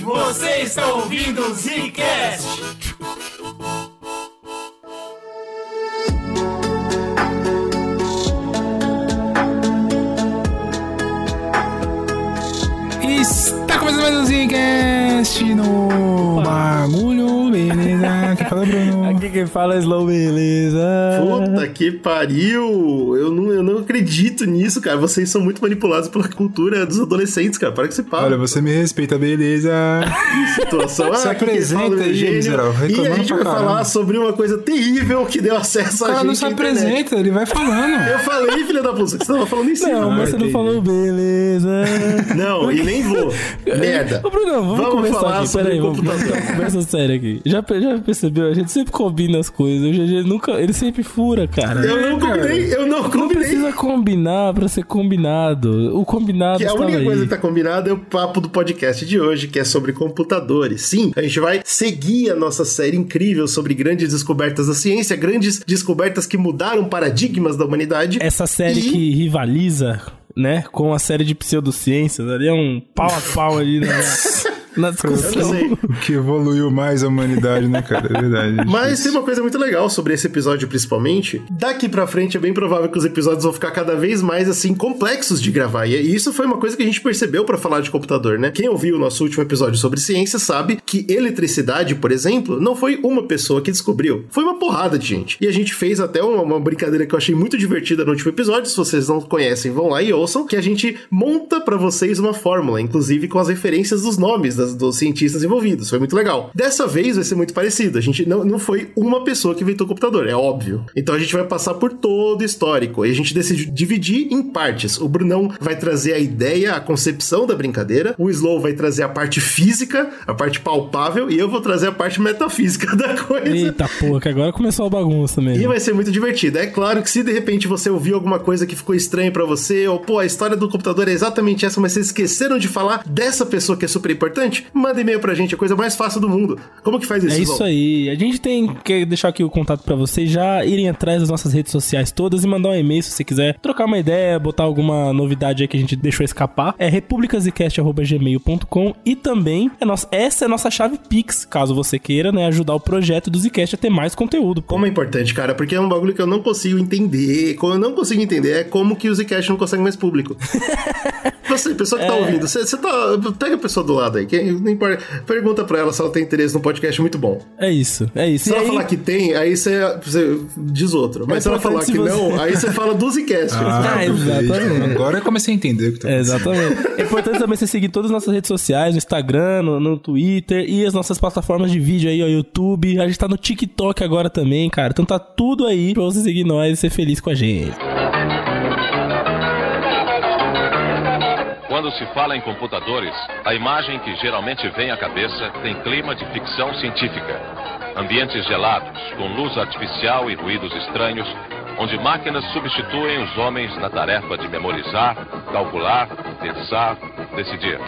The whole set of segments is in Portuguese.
Você está ouvindo o Zcast. Está começando mais um Zcast no bagulho, beleza? Que fala, Bruno? Aqui quem fala é Slow, beleza? Puta que pariu! Eu não, eu não acredito nisso, cara. Vocês são muito manipulados pela cultura dos adolescentes, cara. Para que você fala. Olha, você me respeita, beleza? Que situação. Se Ah, apresenta fala, aí, E a gente vai caramba. falar sobre uma coisa terrível que deu acesso O a cara gente não se apresenta, ele vai falando. Eu falei, filha da puta, você tava falando em cima. Não, mas você não falou beleza. Não, e nem vou. Merda. Ô, Bruno, vamos, Vamos começar falar aqui. sobre Peraí, vamos começar uma conversa séria aqui. Já, já percebeu? A gente sempre combina as coisas. O GG nunca. Ele sempre fura, cara. Eu não combinei, eu não Não combinei. precisa combinar pra ser combinado. O combinado Que a estava única aí. coisa que tá combinada é o papo do podcast de hoje, que é sobre computadores. Sim, a gente vai seguir a nossa série incrível sobre grandes descobertas da ciência, grandes descobertas que mudaram paradigmas da humanidade. Essa série E- que rivaliza, né, com a série de pseudociências. Ali é um pau a pau ali na, na discussão. O que evoluiu mais a humanidade, né, cara? É verdade. Mas tem uma coisa muito legal sobre esse episódio, principalmente. Daqui pra frente é bem provável que os episódios vão ficar cada vez mais, assim, complexos de gravar. E isso foi uma coisa que a gente percebeu pra falar de computador, né? Quem ouviu o nosso último episódio sobre ciência sabe que eletricidade, por exemplo, não foi uma pessoa que descobriu. Foi uma porrada de gente. E a gente fez até uma, uma brincadeira que eu achei muito divertida no último episódio. Se vocês não conhecem, vão lá e ouçam. Que a gente monta pra vocês uma fórmula, inclusive com as referências dos nomes das- dos cientistas envolvidos. Foi muito legal. Dessa vez vai ser muito parecido. A gente não, não foi uma pessoa que inventou o computador, é óbvio. Então a gente vai passar por todo o histórico. E a gente decidiu dividir em partes. O Brunão vai trazer a ideia, a concepção da brincadeira. O Slow vai trazer a parte física, a parte palpável. E eu vou trazer a parte metafísica da coisa. Eita porra, que agora começou a bagunça mesmo. E vai ser muito divertido. É claro que se de repente você ouviu alguma coisa que ficou estranha pra você, ou pô, a história do computador é exatamente essa, mas vocês esqueceram de falar dessa pessoa que é super importante, manda e-mail pra gente, é a coisa mais fácil do mundo. Como que faz isso? É isso João? aí. A gente tem que deixar aqui o contato pra vocês já irem atrás das nossas redes sociais todas e mandar um e-mail se você quiser trocar uma ideia, botar alguma novidade aí que a gente deixou escapar. É republicasicast@gmail.com e também é nossa, essa é a nossa chave Pix, caso você queira, né, ajudar o projeto do Zcast a ter mais conteúdo. pô. Como é importante, cara, porque é um bagulho que eu não consigo entender. Como eu não consigo entender é como que o Zcast não consegue mais público. Você, pessoa que tá ouvindo, você, você tá. Pega a pessoa do lado aí, que não importa. Pergunta pra ela se ela tem interesse no podcast muito bom. É isso, é isso. Se E ela aí- falar que tem, aí você, você diz outro. Mas É se ela falar que você- não, aí você fala do Zcast. Ah, exatamente. Agora eu comecei a entender o que tá É, exatamente. É importante também você seguir todas as nossas redes sociais, no Instagram, no, no Twitter e as nossas plataformas de vídeo aí, ó, YouTube. A gente tá no TikTok agora também, cara. Então tá tudo aí pra você seguir nós e ser feliz com a gente. Quando se fala em computadores, a imagem que geralmente vem à cabeça tem clima de ficção científica. Ambientes gelados, com luz artificial e ruídos estranhos, onde máquinas substituem os homens na tarefa de memorizar, calcular, pensar, decidir.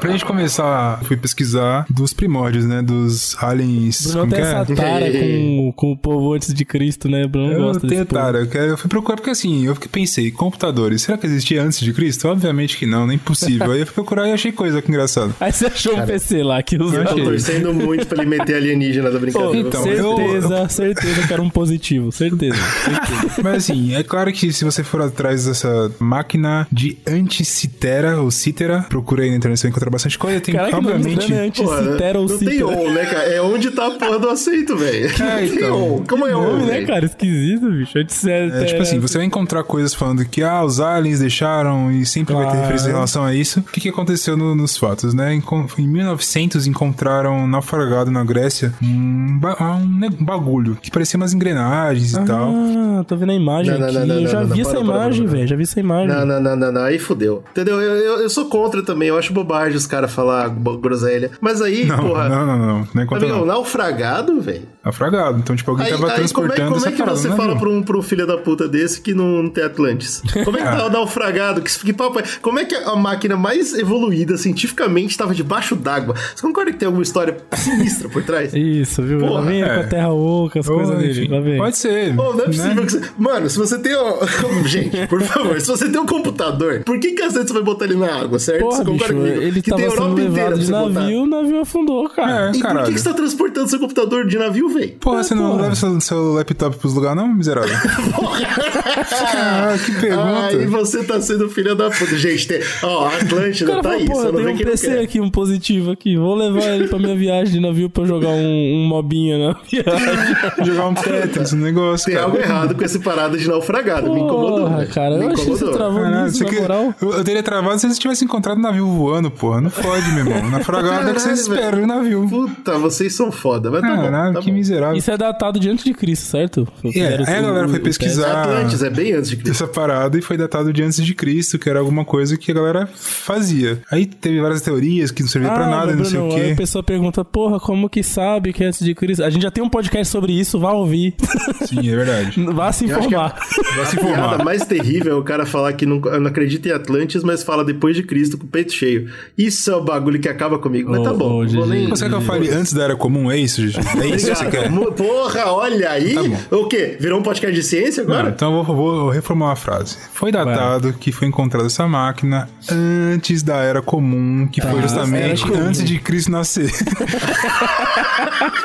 Pra gente começar, fui pesquisar dos primórdios, né? Dos aliens. Bruno tem é? essa tara com, com o povo antes de Cristo, né? Bruno Eu gosta tenho desse povo. tara, eu, eu fui procurar porque assim, eu fiquei- pensei, computadores, será que existia antes de Cristo? Obviamente que não, nem possível. Aí eu fui procurar e achei coisa que engraçado. Aí você achou um PC lá que usa. Eu Tô achei. torcendo muito pra ele meter alienígena da brincadeira. Então, eu- certeza, certeza que era um positivo. Certeza, certeza. Mas assim, é claro que se você for atrás dessa máquina de anticitera ou cítera, procura aí na internet, você vai encontrar bastante coisa. Tem, Caraca, obviamente. Porra, Anticitera ou não tem on, né, cara? É onde tá a porra do aceito, velho. É, então. Como é Nome, né, cara? Esquisito, bicho. Anticitera. É, tipo assim, você vai encontrar coisas falando que ah, os aliens deixaram e sempre vai ter referência em relação a isso. O que, que aconteceu no- nos fatos, né? Em, em 1900 encontraram naufragado na Grécia um, ba- um bagulho que parecia umas engrenagens e tal. Ah, tô vendo a imagem Não, aqui. não, não, eu já não, vi não, essa para, imagem, velho. Já vi essa imagem. Não, não, não, não, não, aí fudeu. Entendeu? Eu, eu, eu sou contra também, eu acho bobagem os caras falar groselha. Mas aí, Não, porra. não, não, não. É contra Amigão, não. naufragado, velho. Naufragado. Então, tipo, alguém Aí, tava aí como é, transportando como é que parada, você né, fala pra um, pra um filho da puta desse que não, não tem Atlantis? Como é que tá o naufragado? Que, que papo é? Como é que a máquina mais evoluída cientificamente estava debaixo d'água? Você concorda que tem alguma história sinistra por trás? Isso, viu? Porra, lá vem é. com a terra oca, as Ou, coisas dele. Lá vem. Pode ser. Pô, não é possível né? que você... Mano, se você tem... Gente, por favor, se você tem um computador, por que cacete você vai botar ele na água, certo? Porra, você concorda bicho, comigo? ele que que tem a tava sendo Europa inteira de você navio, o navio afundou, cara. É, E por que, caralho. que você tá transportando seu computador de navio, velho? Porra, você não porra. leva seu, seu laptop pros lugares, não, miserável? ah, que pergunta. Aí você tá sendo filha da puta. Gente, tem... ó, Atlântida tá aí, só não tenho vê um não PC quer. aqui, um positivo aqui. Vou levar ele pra minha viagem de navio pra jogar um, um mobinha na viagem. Jogar um Tetris, um negócio, Tem cara. algo errado com esse parada de naufragado. Me incomodou. Porra, cara, Me eu achei que você travou Caralho, nisso, isso na moral. eu, eu teria travado se vocês tivessem encontrado o navio voando, porra. Não fode, meu irmão. Na fragada é que vocês esperam o navio. Puta, vocês são foda. Mas tá bom. Caralho, tá que bom. miserável. Isso é datado de antes de Cristo, certo? É, aí a o- galera foi pesquisar Atlantis é bem antes de Cristo. essa parada e foi datado de antes de Cristo, que era alguma coisa que a galera fazia. Aí teve várias teorias que não servia pra nada, não sei o Aí quê. a pessoa pergunta, porra, como que sabe que é antes de Cristo? A gente já tem um podcast sobre isso, vá ouvir. Sim, é verdade. vá se que informar. Vai se A piada informar. mais terrível é o cara falar que não, não acredita em Atlantis, mas fala depois de Cristo com o peito cheio. Isso é o bagulho que acaba comigo. Mas tá bom. não vou nem... Você quer que eu fale antes da era comum? É isso, gente? É isso que você quer? Porra, olha aí. Tá o quê? Virou um podcast de ciência Não, agora? então eu vou, vou reformular a frase. Foi datado que foi encontrada essa máquina antes da era comum, que foi Tá, justamente antes de Cristo nascer.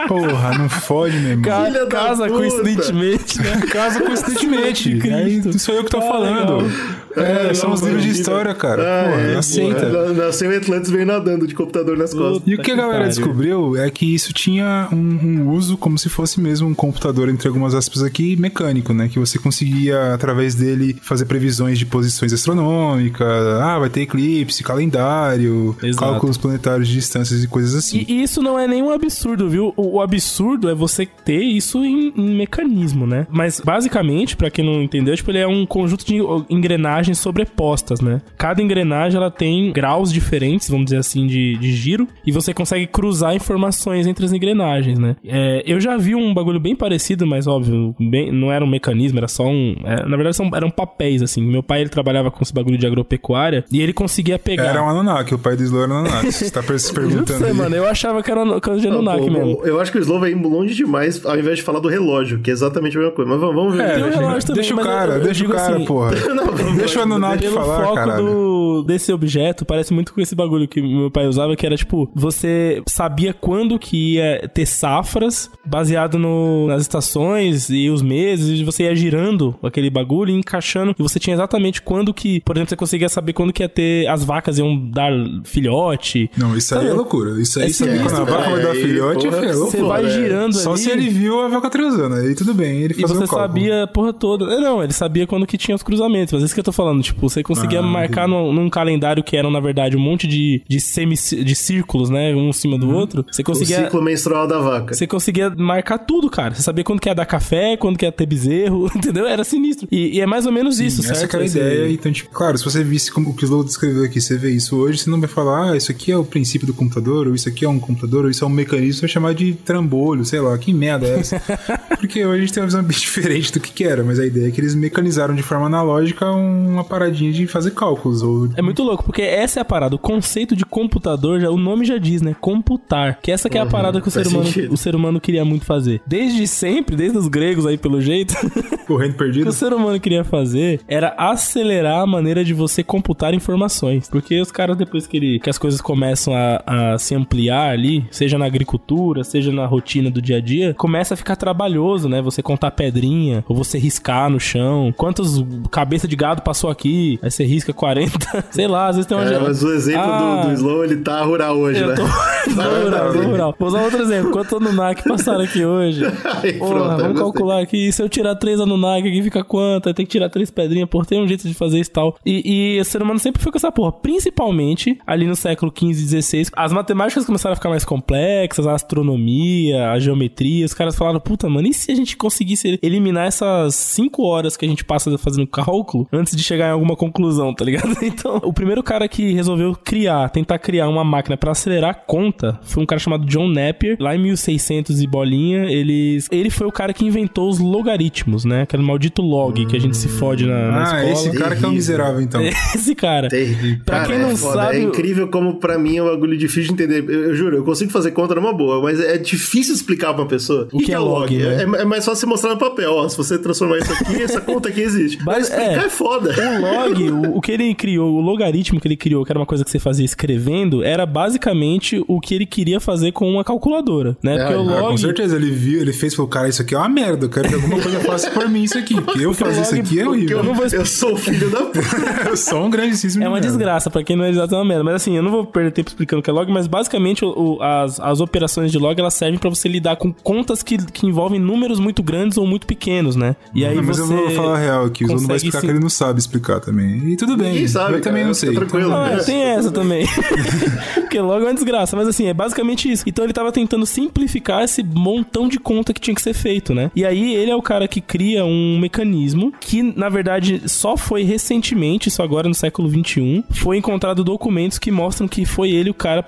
Porra, não fode, meu irmão. Filha casa coincidentemente, né? Casa coincidentemente. Aí sou eu que tô Ah, falando. legal. É, são não, os livros de história, cara. Ah, Porra, é, aceita. Nasceu Atlantis veio nadando de computador nas costas. E o que a galera descobriu é que isso tinha um, um uso como se fosse mesmo um computador, entre algumas aspas aqui, mecânico, né? Que você conseguia, através dele, fazer previsões de posições astronômicas, ah, vai ter eclipse, calendário, Exato. cálculos planetários de distâncias e coisas assim. E isso não é nenhum absurdo, viu? O, o absurdo é você ter isso em, em mecanismo, né? Mas basicamente, pra quem não entendeu, tipo, ele é um conjunto de engrenagens sobrepostas, né? Cada engrenagem ela tem graus diferentes, vamos dizer assim, de, de giro, e você consegue cruzar informações entre as engrenagens, né? É, eu já vi um bagulho bem parecido, mas óbvio, bem- não era um mecanismo, era só um. é, na verdade, são, eram papéis, assim. Meu pai ele trabalhava com esse bagulho de agropecuária e ele conseguia pegar. Era um Anunnaki, o pai do Slow era um Anunnaki. Você tá se perguntando você, aí. mano, eu achava que era coisa de Anunnaki mesmo. Eu acho que o Slow vai ir longe demais ao invés de falar do relógio, que é exatamente a mesma coisa. Mas vamos, vamos ver. É, um relógio também, deixa o eu- cara, eu deixa o cara, assim, porra. Não, Deixa o Anunnaki Pelo falar, foco caralho. do, desse objeto, parece muito com esse bagulho que meu pai usava, que era tipo, você sabia quando que ia ter safras, baseado no, nas estações e os meses, e você ia girando aquele bagulho e encaixando, e você tinha exatamente quando que, por exemplo, você conseguia saber quando que ia ter, as vacas iam dar filhote. Não, isso aí é loucura. Isso aí, É saber quando a vaca vai dar filhote, porra, é Você loucura. vai é. girando Só ali. se ele viu a vaca transando, aí tudo bem, ele E fazia você um sabia a porra toda. É, Não, ele sabia quando que tinha os cruzamentos. Mas é isso que eu tô falando. Tipo, você conseguia Ah, marcar num, num calendário que eram, na verdade, um monte de, de, semi, de círculos, né? Um em cima Uhum. do outro. Você O conseguia. ciclo menstrual da vaca. Você conseguia marcar tudo, cara. Você sabia quando que ia dar café, quando que ia ter bezerro, entendeu? Era sinistro. E, e é mais ou menos isso, Essa certo? que era a ideia. Então, tipo, claro, se você visse como o que o Slow descreveu aqui, você vê isso hoje, você não vai falar, ah, isso aqui é o princípio do computador, ou isso aqui é um computador, ou isso é um mecanismo, você vai chamar de trambolho, sei lá, que merda é essa? Porque hoje a gente tem uma visão bem diferente do que, que era, mas a ideia é que eles mecanizaram de forma analógica uma paradinha de fazer cálculos, ou... É muito louco, porque essa é a parada. O conceito de computador, já, o nome já diz, né? Computar. Que essa que é a parada que o ser, humano, sentido. o ser humano queria muito fazer. Desde sempre, desde os gregos aí, pelo jeito, O reino O que perdido. o ser humano queria fazer era acelerar a maneira de você computar informações. Porque os caras, depois que, ele, que as coisas começam a, a se ampliar ali, seja na agricultura, seja na rotina do dia a dia, começa a ficar trabalhoso, né? Você contar pedrinha, ou você riscar no chão. Quantos cabeça de gado passou aqui? Aí você risca 40. Sei lá, às vezes tem uma. É, mas o exemplo Ah, do, do Slow, ele tá rural hoje, Eu né? tô... Vou rural, vou rural. Vou usar outro exemplo. Quantos Anunnaki passaram aqui hoje? Aí, Porra, pronto, vamos calcular aqui. Se eu tirar três Anunnaki aqui, fica quanto? Aí tem que tirar três pedrinhas. Porra, tem um jeito de fazer isso e tal. E, e o ser humano sempre foi com essa porra. Principalmente ali no século XV e XVI. As matemáticas começaram a ficar mais complexas, a astronomia, a geometria. Os caras falaram, puta, mano, e se a gente conseguisse eliminar essas cinco horas que a gente passa fazendo cálculo antes de chegar em alguma conclusão, tá ligado? Então, o primeiro cara que resolveu criar, tentar criar uma máquina pra acelerar a conta foi um cara chamado John Napier, lá em 1600 e bolinha. Ele, ele foi o cara que inventou os logaritmos, né? Aquele maldito log que a gente se fode na, na Ah, escola. esse cara que é um Terrível. miserável, então. Esse cara. Terrível. Pra Cara, quem não é sabe, É incrível como pra mim é um bagulho difícil de entender. Eu, eu juro, eu consigo fazer conta numa boa, mas é difícil explicar pra uma pessoa. O que é log, né? É, é mais fácil você mostrar no papel. Ó, se você transformar isso aqui, essa conta aqui existe. Mas, Mas explicar é. é, foda. O log, o, o que ele criou, o logaritmo que ele criou, que era uma coisa que você fazia fazia escrevendo era basicamente o que ele queria fazer com uma calculadora, né? Porque o Ah, log... com certeza, ele viu, ele fez e falou, cara, isso aqui é uma merda, eu quero que alguma coisa faça por mim isso aqui, porque eu fazer isso aqui é horrível. eu, não vou eu sou filho da puta. Eu sou um grandíssimo É uma merda. desgraça, pra quem não é exato é uma merda. Mas assim, eu não vou perder tempo explicando o que é log, mas basicamente o- o- as, as operações de log elas servem pra você lidar com contas que, que envolvem números muito grandes ou muito pequenos, né? E aí Não, mas você. eu vou falar a real aqui, o não vai explicar sim- que ele não sabe explicar também. E tudo bem, sabe, eu também cara, não fica sei. tranquilo. Então, Ah, É. tem essa também. Porque logo é uma desgraça. Mas assim, é basicamente isso. Então ele tava tentando simplificar esse montão de conta que tinha que ser feito, né? E aí ele é o cara que cria um mecanismo que, na verdade, só foi recentemente, isso agora no século XXI, foi encontrado documentos que mostram que foi ele o cara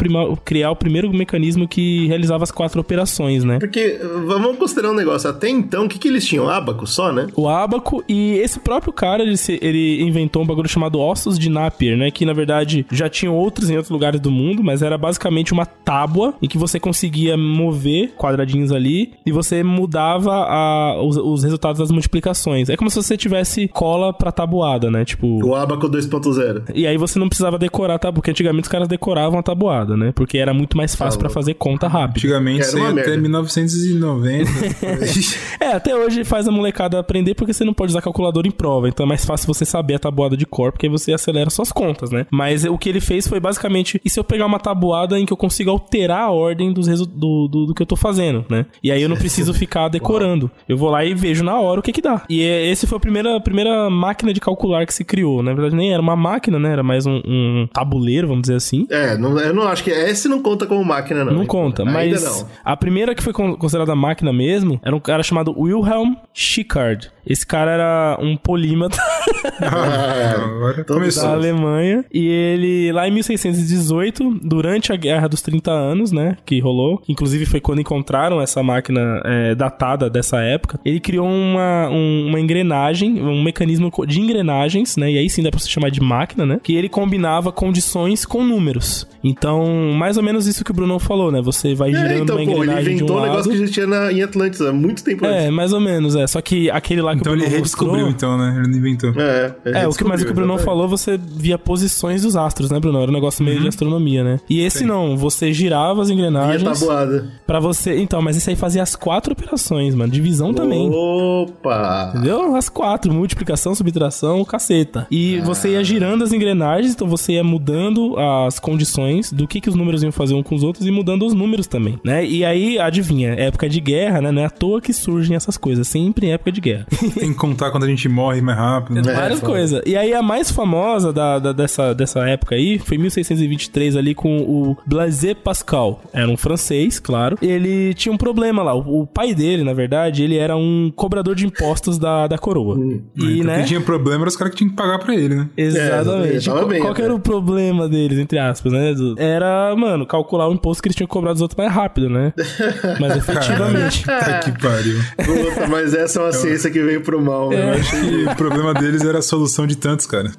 criar o primeiro mecanismo que realizava as quatro operações, né? Porque, vamos considerar um negócio, até então, o que, que eles tinham? Abaco só, né? o ábaco e esse próprio cara ele, se- ele inventou um bagulho chamado ossos de Napier, né? Que na verdade já tinham outros em outros lugares do mundo, mas era basicamente uma tábua em que você conseguia mover quadradinhos ali e você mudava a- os, os resultados das multiplicações. É como se você tivesse cola pra tabuada, né? Tipo. O Abaco 2.0. E aí você não precisava decorar a tabuada, porque antigamente os caras decoravam a tabuada, né? Porque era muito mais fácil pra fazer conta rápido. Antigamente, Era isso aí uma até merda. 1990. É, até hoje faz a molecada aprender porque você não pode usar calculadora em prova. Então é mais fácil você saber a tabuada de cor, porque aí você acelera suas contas, né? Mas o que ele fez foi basicamente: e se eu pegar uma tabuada em que eu consigo alterar a ordem dos do, do, do que eu tô fazendo, né? E aí eu não preciso ficar decorando. Eu vou lá e vejo na hora o que que dá. E é- esse foi a primeira, primeira máquina de calcular que se criou. Na verdade, nem era uma máquina, né? Era mais um, um tabuleiro, vamos dizer assim. É, não, eu não acho que. Esse não conta como máquina, não. Não conta, mas não. a primeira que foi con- considerada máquina mesmo era um cara chamado Wilhelm Schickard. Esse cara era um polímata Agora Todo começou. da Alemanha e ele lá em 1618, durante a Guerra dos 30 Anos, né, que rolou, que inclusive foi quando encontraram essa máquina é, datada dessa época, ele criou uma, um- uma engrenagem, um mecanismo de engrenagens, né, e aí sim dá pra se chamar de máquina, né, que ele combinava condições com números. Então, mais ou menos isso que o Bruno falou, né, você vai É, girando então, uma pô, ele engrenagem de um inventou um lado... negócio que já tinha na, em Atlantis há muito tempo É, antes. mais ou menos, é. Só que aquele lá que Então ele redescobriu, então, né? Ele não inventou. É, É, o que, mas o que o Bruno exatamente. falou, você via posições dos astros, né, Bruno? Era um negócio meio de astronomia, né? E esse não, você girava as engrenagens tabuada. pra você. Então, mas esse aí fazia as quatro operações, mano. Divisão também. Opa! Entendeu? As quatro, multiplicação, subtração, caceta. E você ia girando as engrenagens, então você ia mudando as condições do que, que os números iam fazer um com os outros e mudando os números também, né? E aí, adivinha, época de guerra, né? Não é à toa que surgem essas coisas, sempre em época de guerra. Tem que contar quando a gente morre mais rápido. né? Várias foda. coisas. E aí a mais famosa da, da- dessa, dessa época aí foi em 1623 ali com o Blaise Pascal. Era um francês, claro. Ele tinha um problema lá. O, o pai dele, na verdade, ele era um cobrador de impostos da, da coroa. E, então, né? Quem tinha problema era os caras que tinham que pagar pra ele, né? Exatamente. É, tava Qual, bem, qual que era o problema deles, entre aspas, né? Era, mano, calcular o imposto que eles tinham que cobrar dos outros mais rápido, né? Mas efetivamente. Tá que pariu. Puta, mas essa é uma ciência que veio pro mal, né? Eu achei- E o problema deles era a solução de tantos, cara.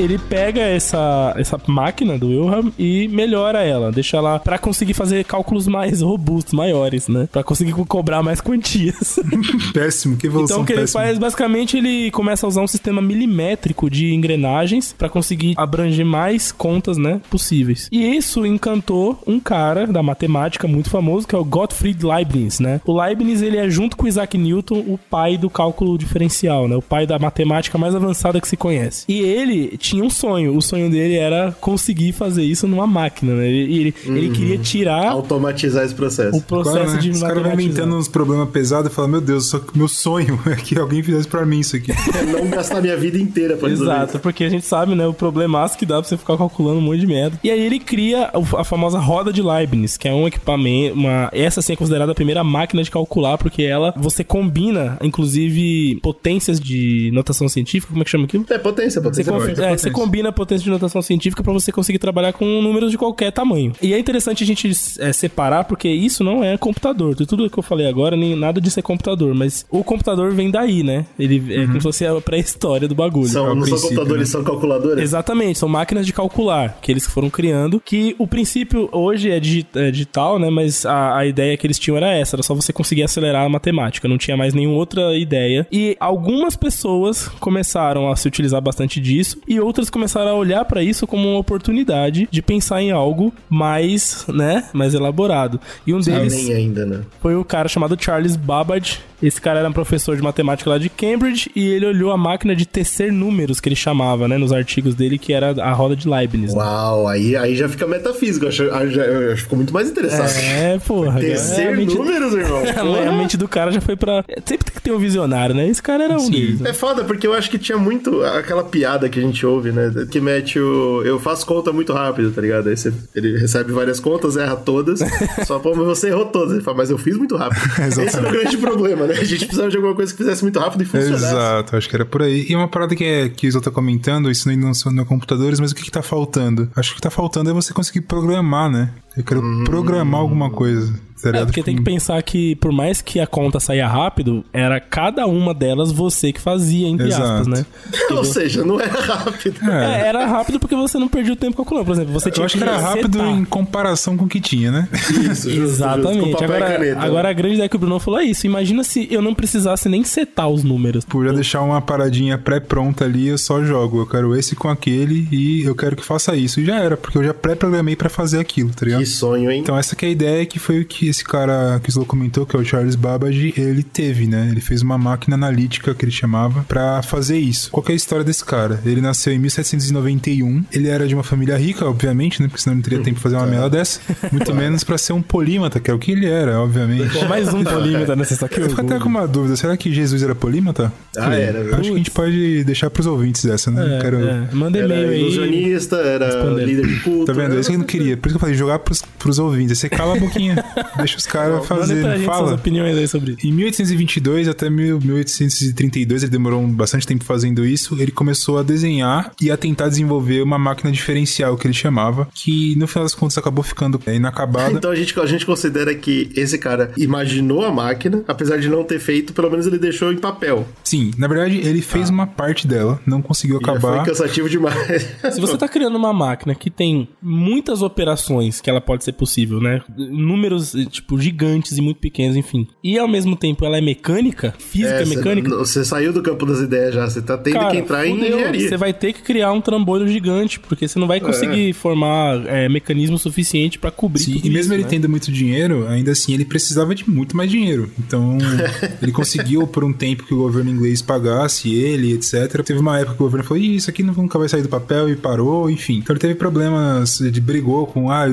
Ele pega essa, essa máquina do Wilhelm e melhora ela, deixa ela pra conseguir fazer cálculos mais robustos, maiores, né? Pra conseguir co- cobrar mais quantias. Péssimo, que evolução então o que ele péssima. faz, basicamente, ele começa a usar um sistema milimétrico de engrenagens pra conseguir abranger mais contas, né, possíveis. E isso encantou um cara da matemática muito famoso, que é o Gottfried Leibniz, né? O Leibniz, ele é junto com Isaac Newton o pai do cálculo diferencial, né? O pai da matemática mais avançada que se conhece. E ele tinha um sonho. O sonho dele era conseguir fazer isso numa máquina, né? Ele, ele, ele queria tirar Automatizar esse processo. o processo Claro, né? de Os caras vão inventando uns problemas pesados e falam, meu Deus, só que meu sonho é que alguém fizesse pra mim isso aqui. É não gastar minha vida inteira pra Exato, porque a gente sabe, né, o problemaço que dá pra você ficar calculando um monte de merda. E aí ele cria a famosa roda de Leibniz, que é um equipamento, uma, essa sim é considerada a primeira máquina de calcular, porque ela, você combina, inclusive, potências de notação científica, como é que chama aquilo? É potência, Você potência. potência, é, você você combina a potência de notação científica para você conseguir trabalhar com números de qualquer tamanho. E é interessante a gente é, separar, porque isso não é computador. Tudo que eu falei agora, nem nada disso é computador, mas o computador vem daí, né? Ele é como se fosse a pré-história do bagulho. São, É não são computadores, né? são calculadoras. Exatamente, são máquinas de calcular que eles foram criando. Que o princípio hoje é, digi- é digital, né? Mas a, a ideia que eles tinham era essa: era só você conseguir acelerar a matemática, não tinha mais nenhuma outra ideia. E algumas pessoas começaram a se utilizar bastante disso, e outras começaram a olhar pra isso como uma oportunidade de pensar em algo mais, né? Mais elaborado. E um deles ainda, né? foi o cara chamado Charles Babbage. Esse cara era um professor de matemática lá de Cambridge e ele olhou a máquina de tecer números que ele chamava, né, nos artigos dele, que era a roda de Leibniz. né? Uau, aí, aí já fica metafísico. Eu acho, eu acho que ficou muito mais interessante. É, porra. Tecer é, mente- números, irmão. A mente do cara já foi pra. Sempre tem que ter um visionário, né? Esse cara era um deles. né? É foda, porque eu acho que tinha muito aquela piada que a gente ouve, né? Que mete o. Eu faço conta muito rápido, tá ligado? Aí você, ele recebe várias contas, erra todas. só, pô, mas você errou todas. Ele fala, mas eu fiz muito rápido. Esse é o grande problema, né? A gente precisava de alguma coisa que fizesse muito rápido e funcionasse. Exato, acho que era por aí. E uma parada que, é, que o Isla tá comentando, isso não são é computadores, mas o que, que tá faltando? Acho que o que tá faltando é você conseguir programar, né? Eu quero programar alguma coisa. Tá É, porque tem que Tipo, pensar que, por mais que a conta saia rápido, era cada uma delas você que fazia, entre Exato. aspas, né? Ou seja, não era rápido. É, era rápido porque você não perdia o tempo calculando. Por exemplo, você tinha Eu acho que era rápido em comparação com o que tinha, né? Isso, justo, justo, Exatamente. e Agora, caneta. agora a grande ideia que o Bruno falou é isso. Imagina se eu não precisasse nem setar os números. Por já deixar uma paradinha pré-pronta ali, eu só jogo. Eu quero esse com aquele e eu quero que faça isso. E já era, porque eu já pré-programei pra fazer aquilo, tá ligado? Sonho, hein? Então essa que é a ideia que foi o que esse cara que o Slow comentou, que é o Charles Babbage, ele teve, né? Ele fez uma máquina analítica, que ele chamava, pra fazer isso. Qual que é a história desse cara? Ele nasceu em 1791, ele era de uma família rica, obviamente, né? Porque senão não teria tempo de fazer uma merda dessa. Muito menos pra ser um polímata, que é o que ele era, obviamente. Pô, mais um polímetro nessa que Eu fico até com uma dúvida, será que Jesus era polímata? Ah, era, viu? Acho que a gente pode deixar pros ouvintes essa, né? É, Quero... é. Manda Era e-mail aí. ilusionista, era líder de culto. Tá vendo? É isso que eu não queria. Por isso que eu falei, jogar pros, pros ouvintes. Você cala a boquinha. deixa os caras fazerem. pra gente suas Fala. opiniões aí sobre isso. Em 1822 até 1000 1832, ele demorou bastante tempo fazendo isso, ele começou a desenhar e a tentar desenvolver uma máquina diferencial, que ele chamava, que no final das contas acabou ficando inacabada. Então a gente, a gente considera que esse cara imaginou a máquina, apesar de não ter feito, pelo menos ele deixou em papel. Sim, na verdade, ele fez uma parte dela, não conseguiu E acabar. foi cansativo demais. Se você tá criando uma máquina que tem muitas operações que ela pode ser possível, né? Números, tipo, gigantes e muito pequenos, enfim. E ao mesmo tempo ela é mecânica, física É, é, mecânica. Você saiu do campo das ideias já, você tá tendo Cara, que entrar em fudeu. engenharia. Você vai ter que criar um trambolho gigante, porque você não vai conseguir formar é, mecanismo suficiente pra cobrir Sim, tudo e mesmo isso, ele né? tendo muito dinheiro, ainda assim ele precisava de muito mais dinheiro. Então, ele conseguiu por um tempo que o governo inglês pagasse ele, etc. Teve uma época que o governo falou: "Ih, isso aqui nunca vai sair do papel e parou, enfim. Então ele teve problemas, ele brigou com, ah,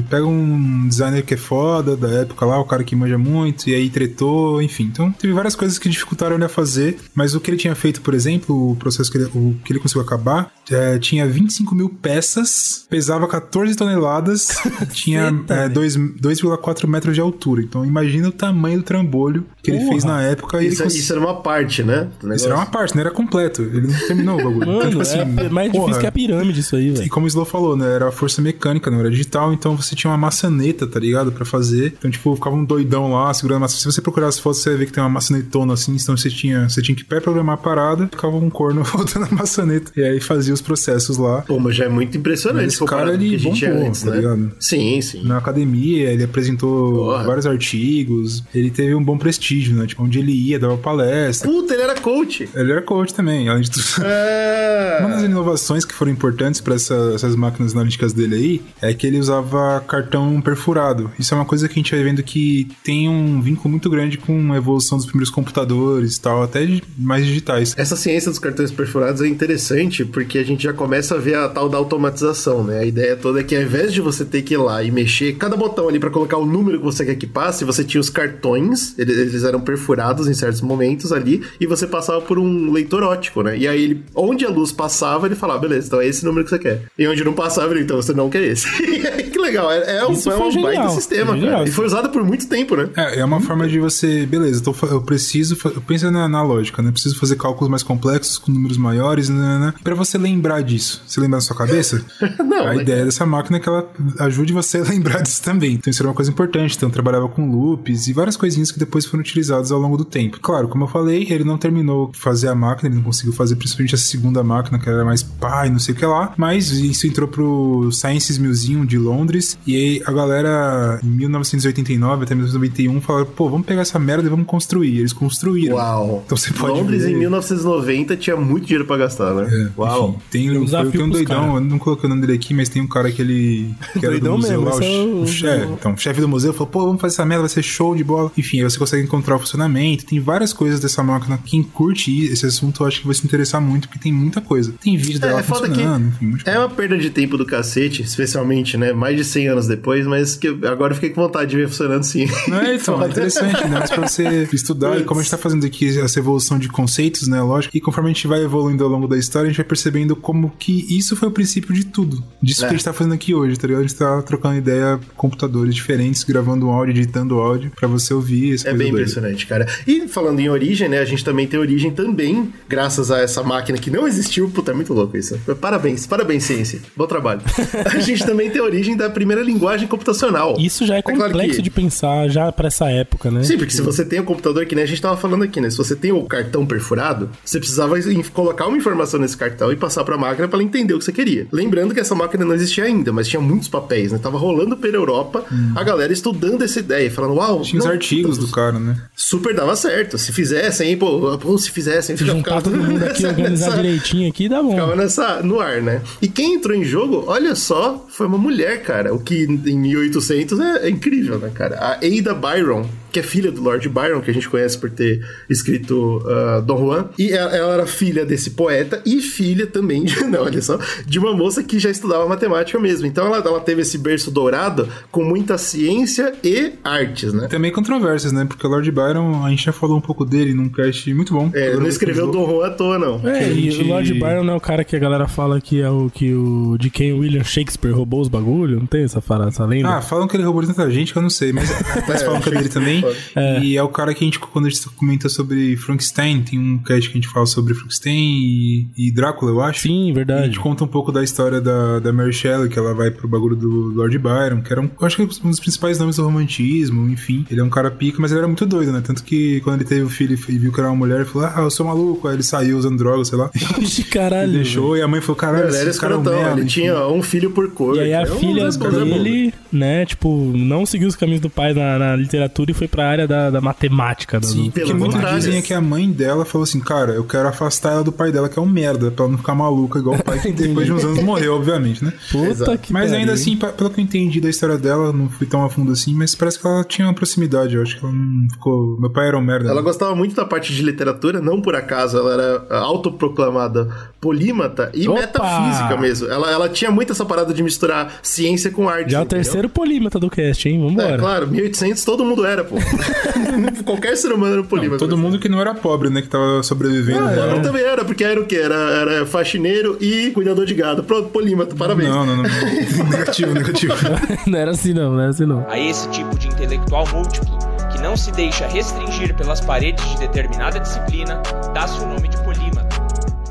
pega um designer que é foda da época lá, o cara que manja muito, e aí tretou, enfim. Então teve várias coisas que dificultaram ele a fazer, mas o que ele tinha feito, por exemplo, o processo que ele, o que ele conseguiu acabar, é, tinha 25 mil peças, pesava 14 toneladas, tinha é, dois- 2,4 metros de altura. Então imagina o tamanho do trambolho que ele Porra. fez na época. e ele Isso, cons- isso era uma parte, né? do isso era uma parte, não era completo. Ele não terminou o bagulho. Mano, então, tipo assim, é mais porra, difícil que a pirâmide isso aí, e velho. como o Slow falou, né? Era a força mecânica, não era digital, então você tinha uma maçaneta, tá ligado? Pra fazer. Então, tipo, ficava um doidão lá, segurando a maçaneta. Se você procurar as fotos, você vai ver que tem uma maçanetona assim. Então você tinha, você tinha que pré-programar a parada, ficava um corno voltando a maçaneta. E aí fazia os processos lá. Pô, mas já é muito impressionante Mas esse cara, ele bombou, antes, tá né? ligado? Sim, sim. Na academia, ele apresentou Porra. vários artigos, ele teve um bom prestígio, né? Tipo, onde ele ia, dava palestra. Puta, ele era coach. Ele era coach também, além de tudo. É... Uma das inovações que foram importantes para essa- essas máquinas analíticas dele aí é que ele usava cartão perfurado. Isso é uma coisa que a gente vai vendo que tem um vínculo muito grande com a evolução dos primeiros computadores e tal, até mais digitais. Essa ciência dos cartões perfurados é interessante porque a gente já começa a ver a tal da automatização, né? A ideia toda é que ao invés de você ter que ir lá e mexer cada botão ali pra colocar o número que você quer que passe, você tinha os cartões, eles, eram perfurados em certos momentos ali, e você passava por um leitor ótico, né? E aí onde a luz passava, ele falava, beleza, então é esse número que você quer. E onde não passava, ele, então você não quer esse. E aí, legal. É, é um, é um baita genial. sistema, Foi genial. cara. E foi usado por muito tempo, né? É, é uma forma de você, beleza, tô fa- eu preciso, pensa na, na lógica, né? Preciso fazer cálculos mais complexos com números maiores, né? né? Pra você lembrar disso. Você lembra na sua cabeça? Não, a mas- ideia dessa máquina é que ela ajude você a lembrar disso também. Então isso era uma coisa importante. Então eu trabalhava com loops e várias coisinhas que depois foram utilizadas ao longo do tempo. Claro, como eu falei, ele não terminou de fazer a máquina, ele não conseguiu fazer principalmente a segunda máquina, que era mais pai, não sei o que lá. Mas isso entrou pro Sciences Museum de Londres. E aí a galera, em 1989 até 1991, falaram: pô, vamos pegar essa merda e vamos construir. Eles construíram. Uau. Então você pode Londres ver- em 1990 tinha muito dinheiro pra gastar, né? É, Uau. enfim, tem, Um foi desafio que um doidão, cara. eu não coloquei o nome dele aqui, mas tem um cara que ele. Que era Doidão do museu mesmo, lá, o, é o- che- é, então, o chefe do museu falou: pô, vamos fazer essa merda, vai ser show de bola. Enfim, aí você consegue encontrar o funcionamento. Tem várias coisas dessa máquina. Quem curte esse assunto, eu acho que vai se interessar muito, porque tem muita coisa. Tem vídeo dela É, foda que funcionando, enfim, é uma perda de tempo do cacete, especialmente, né? Mais de 100 anos depois, mas que agora eu fiquei com vontade de ver funcionando sim. Não é, então, é interessante, né? Mas pra você estudar, e como a gente tá fazendo aqui essa evolução de conceitos, né? Lógico, e conforme a gente vai evoluindo ao longo da história, a gente vai percebendo como que isso foi o princípio de tudo. Disso É. que a gente tá fazendo aqui hoje, tá ligado? A gente tá trocando ideia com computadores diferentes, gravando um áudio, editando áudio, pra você ouvir esse É bem impressionante, cara. E falando em origem, né? A gente também tem origem também, graças a essa máquina que não existiu. Puta, é muito louco isso. Parabéns, parabéns, ciência. Bom trabalho. a gente também tem origem da primeira linguagem computacional. Isso já é claro complexo que- de pensar já pra essa época, né? Sim, porque se você tem o computador, que nem a gente tava falando aqui, né? Se você tem o cartão perfurado, você precisava colocar uma informação nesse cartão e passar pra máquina pra ela entender o que você queria. Lembrando que essa máquina não existia ainda, mas tinha muitos papéis, né? Tava rolando pela Europa, a galera estudando essa ideia, falando, uau, Hum. Tinha os artigos puta, do cara, né? super dava certo. Se fizessem, pô, pô, se fizessem, Se juntar todo mundo aqui, organizar direitinho aqui, dá bom. Ficava nessa, no ar, né? E quem entrou em jogo, olha só, foi uma mulher, cara. O que em 1800 é, é incrível, né, cara? A Ada Byron, que é filha do Lord Byron, que a gente conhece por ter escrito ah, Don Juan. E ela, ela era filha desse poeta e filha também, de, não, olha só, de uma moça que já estudava matemática mesmo. Então ela, ela teve esse berço dourado com muita ciência e artes, né? Também controvérsias, né? Porque o Lord Byron, a gente já falou um pouco dele num cast muito bom. É, ele não escreveu Don Juan à toa, não. É, a e gente- o Lord Byron não é o cara que a galera fala que é o que o de quem William Shakespeare roubou os bagulho? Não tem essa, fala- essa lenda? Ah, falam que ele roubou de tanta gente que eu não sei, mas, mas falam que é dele também. E é o cara que a gente, quando a gente comenta sobre Frankenstein, tem um cast que a gente fala sobre Frankenstein e, e Drácula, eu acho. Sim, E a verdade. gente conta um pouco da história da, da Mary Shelley, que ela vai pro bagulho do Lord Byron, que era um, eu acho que um dos principais nomes do romantismo, enfim. Ele é um cara pica, mas ele era muito doido, né? Tanto que quando ele teve o filho e viu que era uma mulher, ele falou, ah, eu sou maluco. Aí ele saiu usando droga, sei lá. Ixi, caralho. E deixou, e a mãe falou, caralho, Ele era esse cara é um escrotão, merda. ele enfim. tinha um filho por cor. E aí a É um filha dele, né, tipo, não seguiu os caminhos do pai na, na literatura e foi pra área da, da matemática. do- Sim, do- Pelo muito contrário. dizem é que a mãe dela falou assim, cara, eu quero afastar ela do pai dela, que é um merda, pra ela não ficar maluca igual o pai, que depois de uns anos morreu, obviamente, né? Puta que Mas ainda assim, pelo que eu entendi da história dela, não fui tão a fundo assim, mas parece que ela tinha uma proximidade, eu acho que ela não ficou... Meu pai era um merda. Ela né? gostava muito da parte de literatura, não por acaso, ela era autoproclamada polímata e Opa! metafísica mesmo. Ela, ela tinha muito essa parada de misturar ciência com arte. Já é o terceiro polímata do cast, hein? Vambora. É, claro, 1800 todo mundo era, pô. Qualquer ser humano era polímata. todo mundo que não era pobre, né, que tava sobrevivendo. Ah, né? ela também era, porque era o quê? Era, era faxineiro e cuidador de gado. Pronto, polímata, parabéns. Não, não, não. negativo, negativo. não era assim não, não era assim não. A esse tipo de intelectual múltiplo, que não se deixa restringir pelas paredes de determinada disciplina, dá-se o nome de polímata.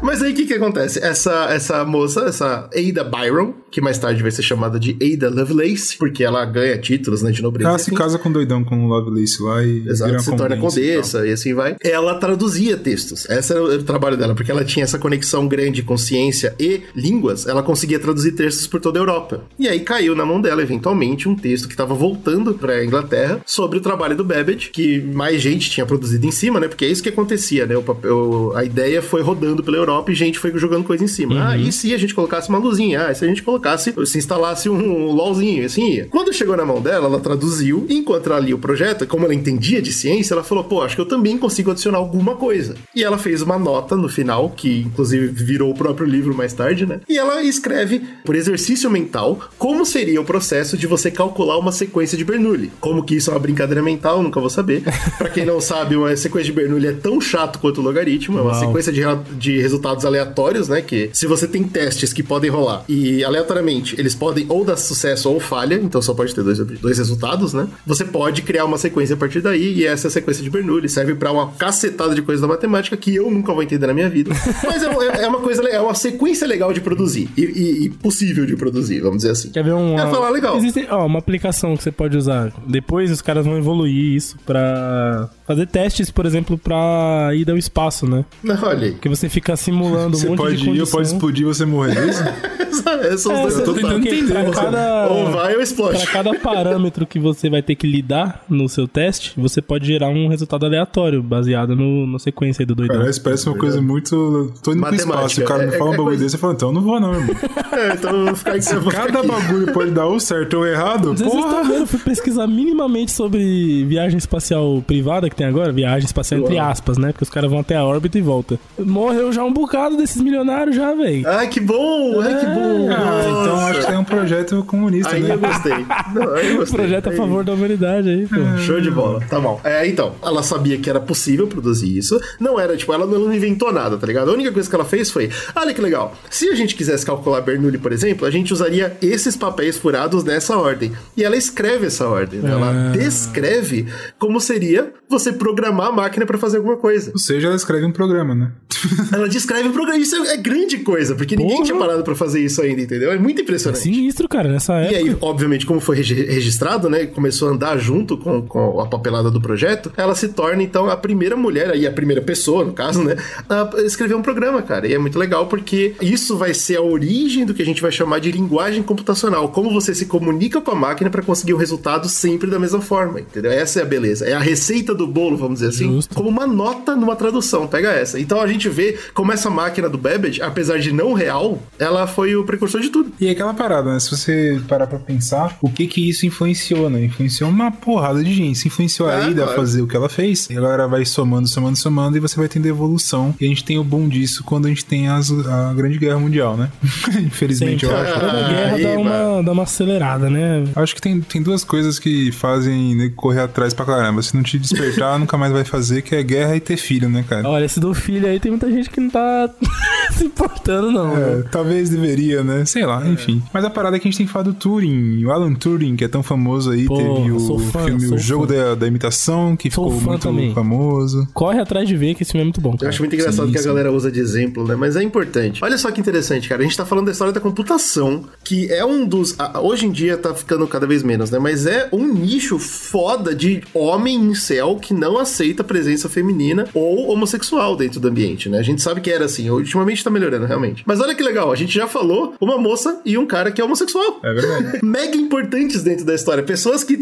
Mas aí o que que acontece? Essa, essa moça, essa Ada Byron, que mais tarde vai ser chamada de Ada Lovelace, porque ela ganha títulos né, de nobreza. Ela se casa com doidão com o Lovelace lá e Exato, se torna condessa e e, assim vai. Ela traduzia textos. Esse era o trabalho dela, porque ela tinha essa conexão grande com ciência e línguas. Ela conseguia traduzir textos por toda a Europa. E aí caiu na mão dela, eventualmente, um texto que estava voltando pra Inglaterra sobre o trabalho do Babbage, que mais gente tinha produzido em cima, né? Porque é isso que acontecia, né? O papel, a ideia foi rodando pela Europa e gente foi jogando coisa em cima. Ah, e se a gente colocasse uma luzinha? Ah, e se a gente colocasse, se instalasse um LOLzinho, assim ia. Quando chegou na mão dela, ela traduziu, e enquanto ela lia o projeto, como ela entendia de ciência, ela falou, pô, acho que eu também consigo adicionar alguma coisa. E ela fez uma nota no final, que inclusive virou o próprio livro mais tarde, né? E ela escreve, por exercício mental, como seria o processo de você calcular uma sequência de Bernoulli. Como que isso é uma brincadeira mental, nunca vou saber. Pra quem não sabe, uma sequência de Bernoulli é tão chato quanto o logaritmo, é uma Uau. sequência de, de resultados resultados aleatórios, né? Que se você tem testes que podem rolar e aleatoriamente eles podem ou dar sucesso ou falha, então só pode ter dois, dois resultados, né? Você pode criar uma sequência a partir daí e essa é a sequência de Bernoulli serve para uma cacetada de coisas da matemática que eu nunca vou entender na minha vida. Mas é, é uma coisa, é uma sequência legal de produzir e, e, e possível de produzir, vamos dizer assim. Quer ver um. É falar legal. Existe ó, uma aplicação que você pode usar. Depois os caras vão evoluir isso pra fazer testes, por exemplo, pra ida ao espaço, né? Não, olha aí. Que você fica simulando um Você monte pode de ir, condição. pode explodir e você morrer. É isso? Os É, você tô tentando que- entender, pra você- cada, Ou vai ou explode. pra cada parâmetro que você vai ter que lidar no seu teste, você pode gerar um resultado aleatório, baseado no, na sequência aí do doidão. Cara, isso parece uma coisa muito. Tô indo pro espaço. O cara me é- fala um é bagulho coisa- desse. Eu falo, então eu não vou, não, irmão. É, então eu vou ficar aqui. Eu Cada aqui. bagulho pode dar ou certo ou errado. Se vocês estão Porra! vendo, eu fui pesquisar minimamente sobre viagem espacial privada que tem agora, viagem espacial entre aspas, né? Porque os caras vão até a órbita e voltam. Morreu já um bocado desses milionários já, velho. Ai, que bom! Ai, que bom! Ah, então Nossa. acho que é um projeto comunista, Aí né? eu gostei. Não, aí eu gostei. Projeto a Aí- favor da humanidade aí, pô. Show de bola. Tá bom. É, então, ela sabia que era possível produzir isso. Não era, tipo, ela não inventou nada, tá ligado? A única coisa que ela fez foi: olha que legal. Se a gente quisesse calcular Bernoulli, por exemplo, a gente usaria esses papéis furados nessa ordem. E ela escreve essa ordem. né? Ela Ah. descreve como seria você programar a máquina pra fazer alguma coisa. Ou seja, ela escreve um programa, né? Ela descreve o programa. Isso é, é grande coisa, porque ninguém Porra. tinha parado pra fazer isso ainda, entendeu? É muito É impressionante. sinistro, cara, nessa E época. aí, obviamente, como foi regi- registrado, né? Começou a andar junto com, com a papelada do projeto, ela se torna, então, a primeira mulher, aí a primeira pessoa, no caso, né? A escrever um programa, cara. E é muito legal porque isso vai ser a origem do que a gente vai chamar de linguagem computacional. Como você se comunica com a máquina para conseguir o resultado sempre da mesma forma, entendeu? Essa é a beleza. É a receita do bolo, vamos dizer assim, Justo. como uma nota numa tradução. Pega essa. Então a gente vê como essa máquina do Babbage, apesar de não real, ela foi o precursor de tudo. E é aquela parada, né? Se você parar pra pensar, o que que isso influenciou, né? Influenciou uma porrada de gente. Se influenciou a Ah, Ida a claro. fazer o que ela fez, e agora vai somando, somando, somando, e você vai tendo evolução. E a gente tem o bom disso quando a gente tem as- a Grande Guerra Mundial, né? Infelizmente, eu acho. Toda guerra aí, dá uma, dá uma acelerada, né? Acho que tem, tem duas coisas que fazem nego correr atrás pra caramba. Se não te despertar, nunca mais vai fazer, que é guerra e ter filho, né, cara? Olha, esse do filho aí tem muita gente que não tá se importando, não. É, né? talvez deveria, né? Sei lá, enfim. Mas a parada é que a gente tem que falar do Turing. O Alan Turing, que é tão famoso aí, Pô, teve o fã, filme O Jogo da, da Imitação, que Sou ficou muito também. famoso. Corre atrás de ver que esse filme é muito bom. Eu Cara. acho muito engraçado Sim, que a sim. galera usa de exemplo, né? Mas é importante. Olha só que interessante, cara. A gente tá falando da história da computação, que é um dos. a- Hoje em dia tá ficando cada vez menos, né? Mas é um nicho foda de homem em céu que não aceita a presença feminina ou homossexual dentro do ambiente, né? A gente sabe que era assim. Ultimamente tá melhorando, realmente. Mas olha que legal, a gente já falou uma moça e um cara que é homossexual. É verdade. Mega importantes dentro da história. Pessoas que.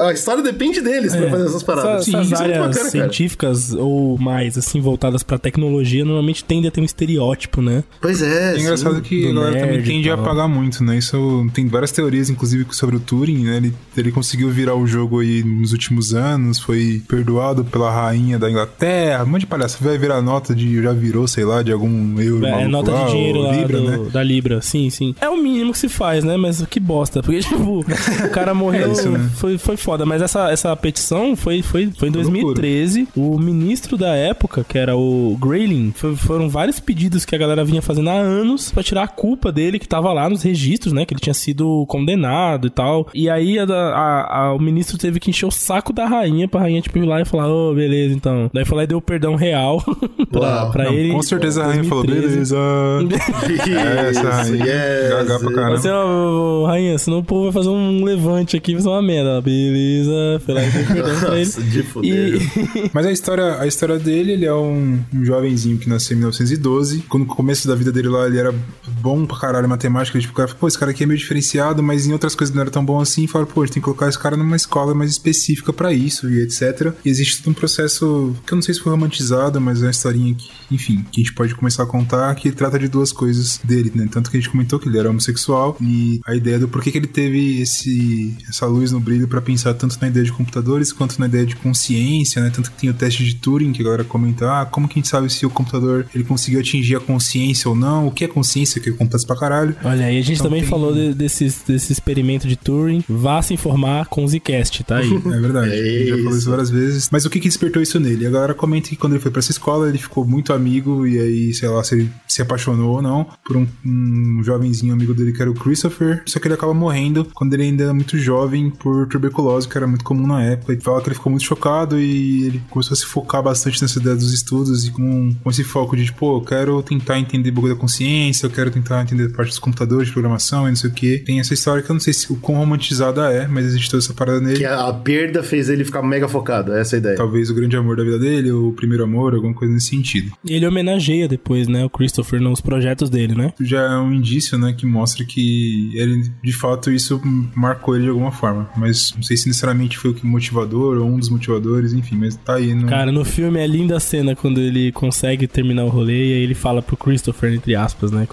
A história depende deles pra fazer essas paradas. Essas Isso é áreas bacana, cara. científicas ou mais assim voltadas pra tecnologia normalmente tendem a ter um estereótipo, né? Pois é. É engraçado sim. que a galera também tende a apagar muito, né? Isso tem várias teorias, inclusive, sobre o Turing, né? Ele, ele conseguiu virar o jogo aí nos últimos anos, foi perdoado pela rainha da Inglaterra, um monte de palhaço. Vai virar nota de. Já virou, sei lá, de algum euro. É, nota lá, de dinheiro lá Libra, do- né? da Libra, sim, sim. É o mínimo que se faz, né? Mas que bosta. Porque, tipo, o cara morreu. É isso, né? foi, foi foda. Mas essa, essa petição foi, foi, foi em Foi 2013. O ministro da época, que era o Grayling, foi- foram vários pedidos que a galera vinha fazendo há anos pra tirar a culpa dele, que tava lá nos registros, né? Que ele tinha sido condenado e tal. E aí a, a- a- o ministro teve que encher o saco da rainha pra rainha, tipo, ir lá e falar, ô, beleza, então. Daí foi lá e deu perdão real pra, Uau. pra Não, ele. com certeza a rainha falou, 2013. beleza. É, essa rainha. yes. Gaga pra caramba. Assim, ó, rainha, senão o povo vai fazer um levante aqui, vai ser uma merda. Beleza, foi lá e deu perdão pra ele. Nossa, de fuder. E, Mas a história, a história dele, ele é um, um jovenzinho que nasceu em 1912. Quando no começo da vida dele lá, ele era bom pra caralho em matemática. Tipo, o cara falou, pô, esse cara aqui é meio diferenciado, mas em outras coisas não era tão bom assim. E falaram, pô, a gente tem que colocar esse cara numa escola mais específica pra isso e etc. E existe todo um processo que eu não sei se foi romantizado, mas é uma historinha que, enfim, que a gente pode começar a contar que trata de duas coisas dele, né? Tanto que a gente comentou que ele era homossexual e a ideia do porquê que ele teve esse, essa luz no brilho pra pensar tanto na ideia de computadores quanto na ideia de consciência, né? Tanto que tem o teste de Turing que a galera comenta, ah, como que a gente sabe se o computador ele conseguiu atingir a consciência ou não? O que é consciência? Que complexo pra caralho. Olha aí, a gente Então também tem- falou de- desse, desse experimento de Turing. Vá se informar com o Zcast, tá aí. É verdade. É a gente já falou isso várias vezes. Mas o que que despertou isso nele? A galera comenta que quando ele foi pra essa escola, ele ficou muito amigo, e aí, sei lá, se ele se apaixonou ou não, por um, um jovenzinho amigo dele que era o Christopher. Só que ele acaba morrendo quando ele ainda era muito jovem por tuberculose, que era muito comum na época. Ele fala que ele ficou muito chocado e ele começou a se focar bastante nessa ideia dos estudos e com, com esse foco de, tipo, eu quero tentar entender o bagulho da consciência, eu quero tentar entender a parte dos computadores, de programação e não sei o que. Tem essa história que eu não sei se o quão romantizada é, mas existe toda essa parada nele. Que a, a perda fez ele ficar mega focado, essa é a ideia. Talvez o grande amor da vida dele, ou o primeiro amor, alguma coisa nesse sentido. Ele homenageia depois, né, o Christopher nos projetos dele, né? Já é um indício, né, que mostra que ele, de fato, isso marcou ele de alguma forma. Mas não sei se necessariamente foi o que motivador ou um dos motivadores, enfim, mas tá aí. No... Cara, no filme é linda a cena quando ele consegue terminar o rolê e aí ele fala pro Christopher, entre aspas, né?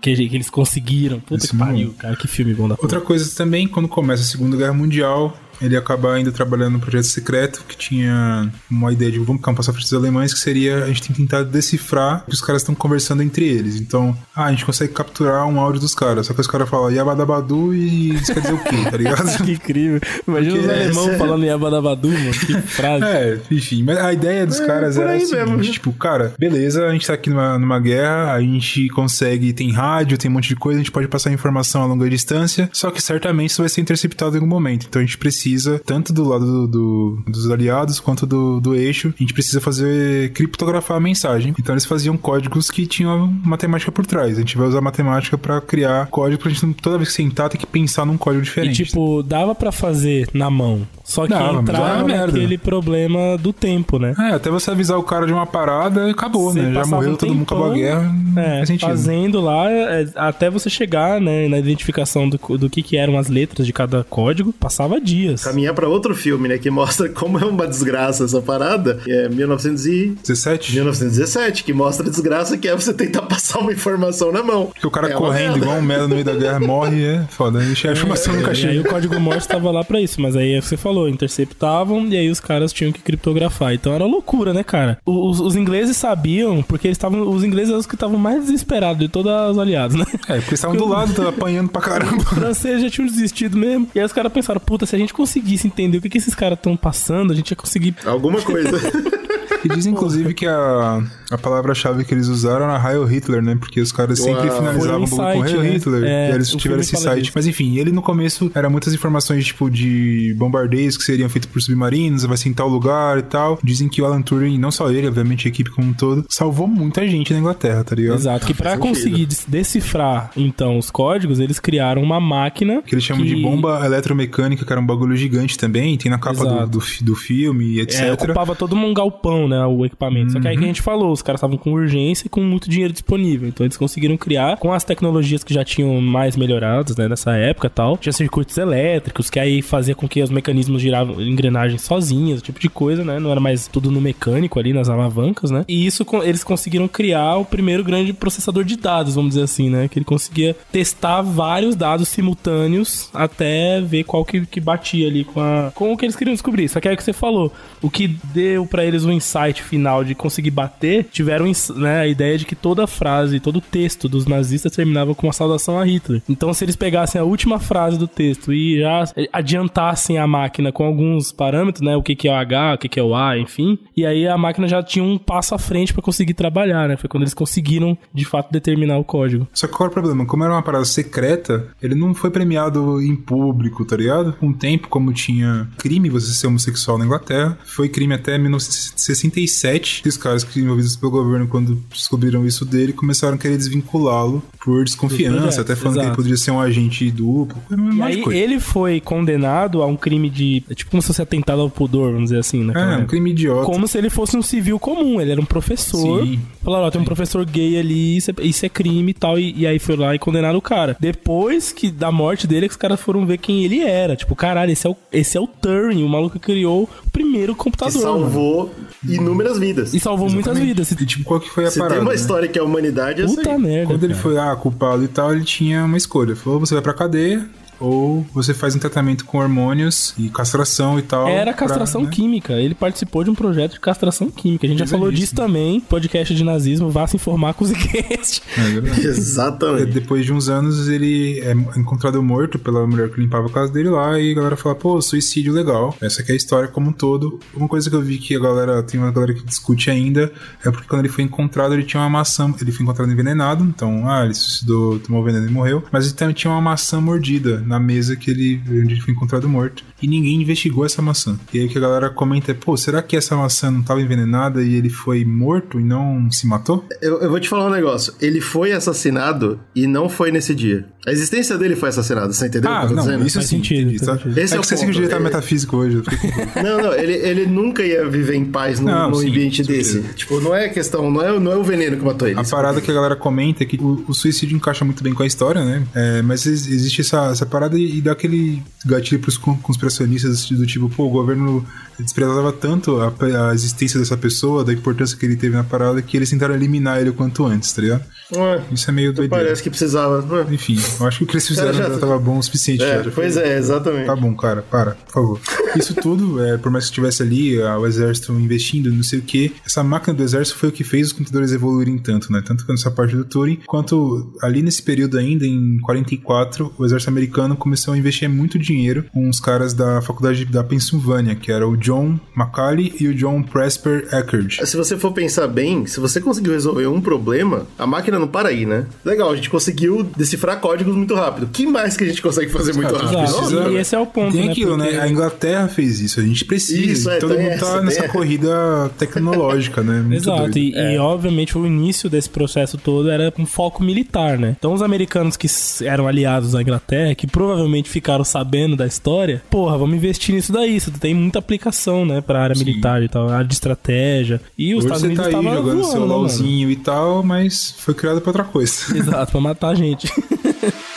Que, eles conseguiram. Puta Esse que pariu, cara, que filme bom da porra. Outra coisa também, quando começa a Segunda Guerra Mundial, ele acaba ainda trabalhando num projeto secreto que tinha uma ideia de vamos campar dos alemães, que seria a gente tem tentar decifrar o que os caras estão conversando entre eles. Então, ah, a gente consegue capturar um áudio dos caras, só que os caras falam Yabadabadu e isso quer dizer o quê, tá ligado? Que incrível. Imagina os Porque- alemão falando Yabadabadu, mano. Que frase. É, enfim, mas a ideia dos É, caras era aí a seguinte, mesmo. tipo, cara, beleza, a gente tá aqui numa, numa guerra, a gente consegue, tem rádio, tem um monte de coisa, a gente pode passar informação a longa distância, só que certamente isso vai ser interceptado em algum momento. Então a gente precisa, tanto do lado do- do- dos aliados quanto do, do eixo, a gente precisa fazer criptografar a mensagem. Então eles faziam códigos que tinham matemática por trás. A gente vai usar matemática pra criar código pra gente toda vez que sentar ter que pensar num código E diferente. tipo, dava pra fazer na mão. Só que Dava, entrava naquele problema do tempo, né? É, até você avisar o cara de uma parada, acabou, Você né? Já morreu, um todo mundo acabou a guerra. É, fazendo lá, é, até você chegar, né, na identificação do, do que, que eram as letras de cada código, passava dias. Caminhar pra outro filme, né? Que mostra como é uma desgraça essa parada. É 1900 e... 17? 1917, que mostra a desgraça que é você tentar passar uma informação na mão. Porque o cara É correndo igual um merda no meio da guerra morre, é foda. A informação nunca E aí o código Morse tava lá pra isso, mas aí é o que você falou, interceptavam e aí os caras tinham que criptografar. Então era loucura, né, cara? Os, os ingleses sabiam, porque eles estavam. Os ingleses eram os que estavam mais desesperados de todos os aliados, né? É, porque eles estavam do lado, apanhando pra caramba. Os franceses já tinham desistido mesmo. E aí os caras pensaram, puta, se a gente conseguisse entender o que, que esses caras estão passando, a gente ia conseguir. Alguma coisa. E diz, inclusive, que a, a palavra-chave que eles usaram era Heil Hitler, né? Porque os caras sempre Uau. finalizavam Foi um o bagulho com Heil né? Hitler. É, e eles tiveram esse site. disso. Mas enfim, ele no começo era muitas informações, tipo, de bombardeios que seriam feitos por submarinos, vai ser em tal lugar e tal. Dizem que o Alan Turing, não só ele, obviamente a equipe como um todo, salvou muita gente na Inglaterra, tá ligado? Exato. Que pra sentido. conseguir decifrar, então, os códigos, eles criaram uma máquina. Que eles chamam de bomba eletromecânica, que era um bagulho gigante também, tem na capa do, do, do filme, etc. É, ocupava todo um galpão, né? O equipamento. Só que aí que a gente falou, os caras estavam com urgência e com muito dinheiro disponível. Então eles conseguiram criar com as tecnologias que já tinham mais melhoradas, né? Nessa época tal. Tinha circuitos elétricos, que aí fazia com que os mecanismos giravam engrenagens sozinhas, tipo de coisa, né? Não era mais tudo no mecânico ali, nas alavancas, né? E isso eles conseguiram criar o primeiro grande processador de dados, vamos dizer assim, né? Que ele conseguia testar vários dados simultâneos até ver qual que, que batia ali com, a, com o que eles queriam descobrir. Só que é o que você falou. O que deu pra eles o insight final de conseguir bater, tiveram né, a ideia de que toda frase, todo texto dos nazistas terminava com uma saudação a Hitler. Então, se eles pegassem a última frase do texto e já adiantassem a máquina com alguns parâmetros, né? O que, que é o H, o que, que é o A, enfim. E aí a máquina já tinha um passo à frente pra conseguir trabalhar, né? Foi quando eles conseguiram, de fato, determinar o código. Só que qual é o problema? Como era uma parada secreta, ele não foi premiado em público, tá ligado? Com o tempo, como tinha crime você ser homossexual na Inglaterra, foi crime até 1967. E os caras que envolvidos pelo governo, quando descobriram isso dele, começaram a querer desvinculá-lo por desconfiança, projetos, até falando que ele exato. poderia ser um agente duplo. Um E aí coisa. ele foi condenado a um crime de. é Tipo como se fosse atentado ao pudor, vamos dizer assim, né? É, um crime idiota. Como se ele fosse um civil comum, ele era um professor. Sim. Falaram, ó, tem um professor gay ali, isso é, isso é crime e tal. E, e aí foi lá e condenaram o cara. Depois que da morte dele, é que os caras foram ver quem ele era. Tipo, caralho, esse é o, esse é o Turing, o maluco que criou o primeiro Que computador. mano. Inúmeras vidas. E salvou muitas Exatamente. vidas. E tipo, qual que foi a Se parada? tem uma né? história que a humanidade, é Puta merda. Quando ele cara. foi ah, culpado e tal, ele tinha uma escolha. Falou, você vai pra cadeia ou você faz um tratamento com hormônios e castração e tal. Era castração pra, né? química. Ele participou de um projeto de castração química. A gente já falou disso também. Podcast de nazismo, vá se informar com o Zcast. É. Exatamente. Depois de uns anos, ele é encontrado morto pela mulher que limpava a casa dele lá e a galera fala, pô, suicídio legal. Essa aqui é a história como um todo. Uma coisa que eu vi que a galera, tem uma galera que discute ainda, é porque quando ele foi encontrado, ele tinha uma maçã, ele foi encontrado envenenado, então, ah, ele suicidou, tomou veneno e morreu, mas ele também tinha uma maçã mordida na mesa que ele, onde ele foi encontrado morto. E ninguém investigou essa maçã. E aí o que a galera comenta é, pô, será que essa maçã não estava envenenada e ele foi morto e não se matou? Eu, eu vou te falar um negócio. Ele foi assassinado e não foi nesse dia. A existência dele foi assassinada, você entendeu o Ah, que eu tô não, dizendo? isso Faz sim. sentido, entendi, faz tá? sentido. Esse é é o que você ponto. que já tá É- metafísico hoje. Não, não, ele, ele nunca ia viver em paz num, Não, num sim, ambiente desse. Tipo, não é questão, não é, não é o veneno que matou ele. A parada que a galera comenta é que o, o suicídio encaixa muito bem com a história, né? É, mas ex- existe essa, essa parada e, e dá aquele gatilho pros con- conspiracionistas do tipo, pô, o governo desprezava tanto a, a existência dessa pessoa, da importância que ele teve na parada, que eles tentaram eliminar ele o quanto antes, tá ligado? Ué, Isso é meio doideira. parece que precisava. Ué. Enfim, eu acho que o que eles fizeram já- já tava bom o suficiente. É, já, já pois foi- é, exatamente. Tá bom, cara, para, por favor. Isso tudo, é, por mais que estivesse ali, a- o exército investindo, não sei o que, essa máquina do exército foi o que fez os computadores evoluírem tanto, né? Tanto nessa parte do Turing, quanto ali nesse período ainda, em 44, o exército americano começou a investir muito dinheiro com os caras da faculdade da Pensilvânia, que era o John Macaulay e o John Presper Eckerd. Se você for pensar bem, se você conseguiu resolver um problema, a máquina não para aí, né? Legal, a gente conseguiu decifrar códigos muito rápido. O que mais que a gente consegue fazer muito Cara, rápido? Exato. precisa- E esse é o ponto, Tem né? aquilo, Porque- né? A Inglaterra fez isso, a gente precisa. Isso, é, todo mundo tá essa, nessa tem- corrida tecnológica, né? Muito Exato, e, e, obviamente o início desse processo todo era com foco militar, né? Então os americanos que eram aliados à Inglaterra, que provavelmente ficaram sabendo da história, porra, vamos investir nisso daí, isso tem muita aplicação, né, pra área militar e tal, área de estratégia. E os Hoje Estados Unidos tá estavam jogando voando, seu né? LOLzinho e tal, mas foi criado pra outra coisa. Exato, pra matar a gente.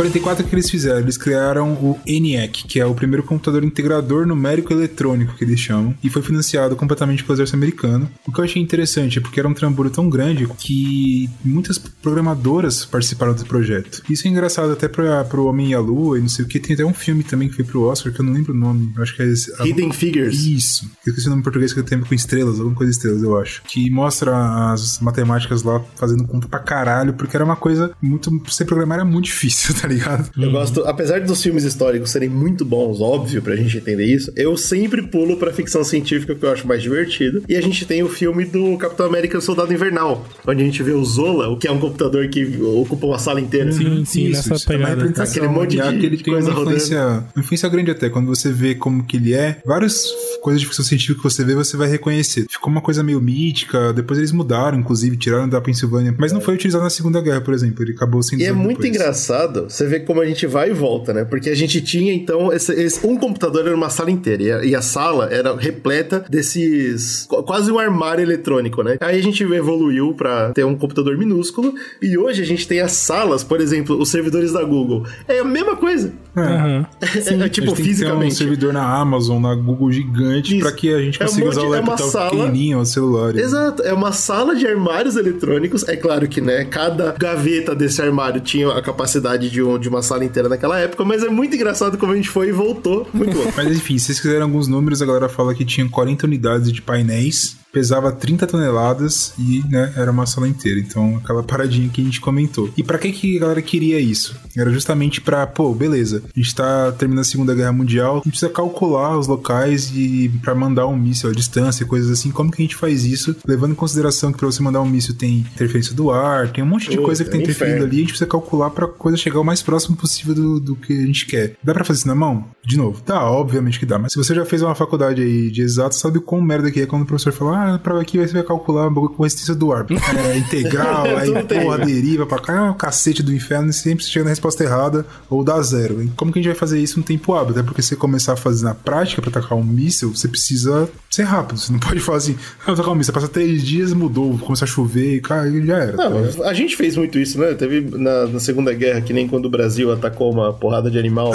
44, o que eles fizeram? Eles criaram o ENIAC, que é o primeiro computador integrador numérico eletrônico, que eles chamam, e foi financiado completamente pelo exército americano. O que eu achei interessante é porque era um trambolho tão grande que muitas programadoras participaram do projeto. Isso é engraçado até pra, pro Homem e a Lua e não sei o que. Tem até um filme também que foi pro Oscar, que eu não lembro o nome. Eu acho que é. Hidden Figures. Isso. Eu esqueci o nome em português que a ver com estrelas, alguma coisa de estrelas, eu acho. Que mostra as matemáticas lá fazendo conta pra caralho, porque era uma coisa muito. Você programar era muito difícil, tá ligado? Eu gosto, apesar dos filmes históricos serem muito bons, óbvio, pra gente entender isso, eu sempre pulo pra ficção científica que eu acho mais divertido. E a gente tem o filme do Capitão América e o Soldado Invernal, onde a gente vê o Zola, o que é um computador que ocupa uma sala inteira. Sim, sim, nessa é uma pegada. representação, Aquele monte já de que ele tem coisa uma influência, uma influência grande até. Quando você vê como que ele é, várias coisas de ficção científica que você vê, você vai reconhecer. Ficou uma coisa meio mítica, depois eles mudaram, inclusive, tiraram da Pensilvânia, mas não foi utilizado na Segunda Guerra, por exemplo. Ele acabou sendo E é muito depois. engraçado você ver como a gente vai e volta, né? Porque a gente tinha, então, esse, esse- um computador era uma sala inteira. E a, e a sala era repleta desses. qu- quase um armário eletrônico, né? Aí a gente evoluiu pra ter um computador minúsculo. E hoje a gente tem as salas, por exemplo, os servidores da Google. É a mesma coisa. É. Aham. É, A tipo, gente tem que ter um fisicamente. servidor na Amazon, na Google gigante, pra que a gente É um consiga monte- usar o é uma laptop sala- pequenininho, o celular. Exato, é uma sala de armários eletrônicos. É claro que, né, cada gaveta desse armário tinha a capacidade de, um- de uma sala inteira naquela época, mas é muito engraçado como a gente foi e voltou. Muito. Mas enfim, se vocês quiserem alguns números, a galera fala que tinha 40 unidades de painéis, pesava 30 toneladas e, né, era uma sala inteira. Então, aquela paradinha que a gente comentou. E pra que que a galera queria isso? Era justamente pra, pô, beleza, a gente tá terminando a Segunda Guerra Mundial, a gente precisa calcular os locais e pra mandar um míssil à distância, coisas assim. Como que a gente faz isso? Levando em consideração que pra você mandar um míssil tem interferência do ar, tem um monte de coisa que tá é interferindo inferno. ali, a gente precisa calcular pra coisa chegar o mais próximo possível do, do que a gente quer. Dá pra fazer isso na mão? De novo, dá, obviamente que dá. Mas se você já fez uma faculdade aí de exato, sabe o quão merda que é quando o professor fala, ah, pra aqui você vai calcular um com resistência do ar. É, integral, aí porra, né? deriva pra cá, é o cacete do inferno e sempre chega na resposta errada ou dá zero. E como que a gente vai fazer isso no tempo hábil? Até porque se você começar a fazer na prática pra atacar um míssil, você precisa ser rápido. Você não pode falar assim, ah, atacar um míssil, passa três dias, mudou, começar a chover e cara, já era. Não, mas a gente fez muito isso, né? Teve na, na Segunda Guerra, que nem quando o Brasil atacou uma porrada de animal.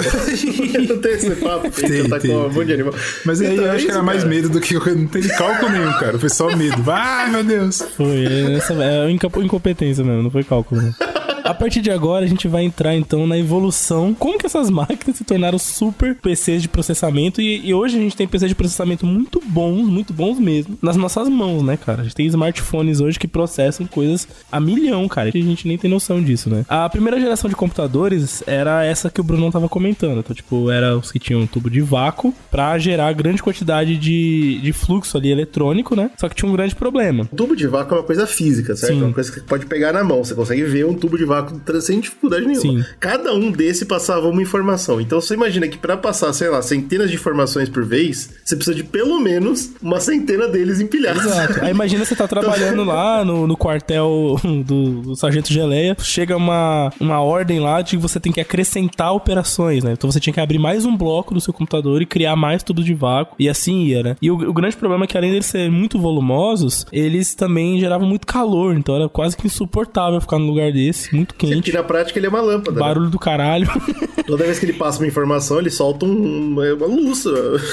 não tem esse papo, que a Tem, atacou tem, um monte de animal. Mas aí Então, eu é acho que isso, era mais cara. medo do que não tem cálculo nenhum, cara. Cara. Foi só medo. Ai, meu Deus. Foi, essa é incompetência mesmo, não foi cálculo. A partir de agora, a gente vai entrar então na evolução. Como que essas máquinas se tornaram super PCs de processamento? E, e hoje a gente tem PCs de processamento muito bons, muito bons mesmo, nas nossas mãos, né, cara? A gente tem smartphones hoje que processam coisas a milhão, cara. E a gente nem tem noção disso, né? A primeira geração de computadores era essa que o Bruno tava comentando. Então, tipo, era os que tinham um tubo de vácuo para gerar grande quantidade de, de fluxo ali eletrônico, né? Só que tinha um grande problema. O tubo de vácuo é uma coisa física, certo? Sim. É uma coisa que pode pegar na mão. Você consegue ver um tubo de vácuo vácuo sem dificuldade nenhuma. Sim. Cada um desse passava uma informação. Então você imagina que para passar, sei lá, centenas de informações por vez, você precisa de pelo menos uma centena deles empilhados. Exato. Aí imagina você tá trabalhando lá no, no quartel do, do, Sargento Geleia, chega uma, uma ordem lá de que você tem que acrescentar operações, né? Então você tinha que abrir mais um bloco do seu computador e criar mais tudo de vácuo. E assim ia, né? E o, o grande problema é que além deles serem muito volumosos, eles também geravam muito calor. Então era quase que insuportável ficar num lugar desse. Muito muito quente. Porque na prática ele é uma lâmpada. Né? Barulho né? do caralho. Toda vez que ele passa uma informação, ele solta um, uma luz.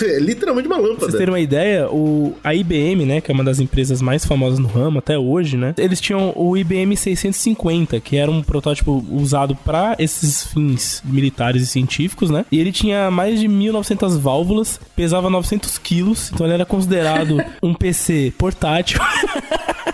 É literalmente uma lâmpada. Pra vocês terem uma ideia, o, a IBM, né, que é uma das empresas mais famosas no ramo até hoje, né? Eles tinham o IBM 650, que era um protótipo usado para esses fins militares e científicos, né? E ele tinha mais de 1900 válvulas, pesava 900 quilos, então ele era considerado um PC portátil.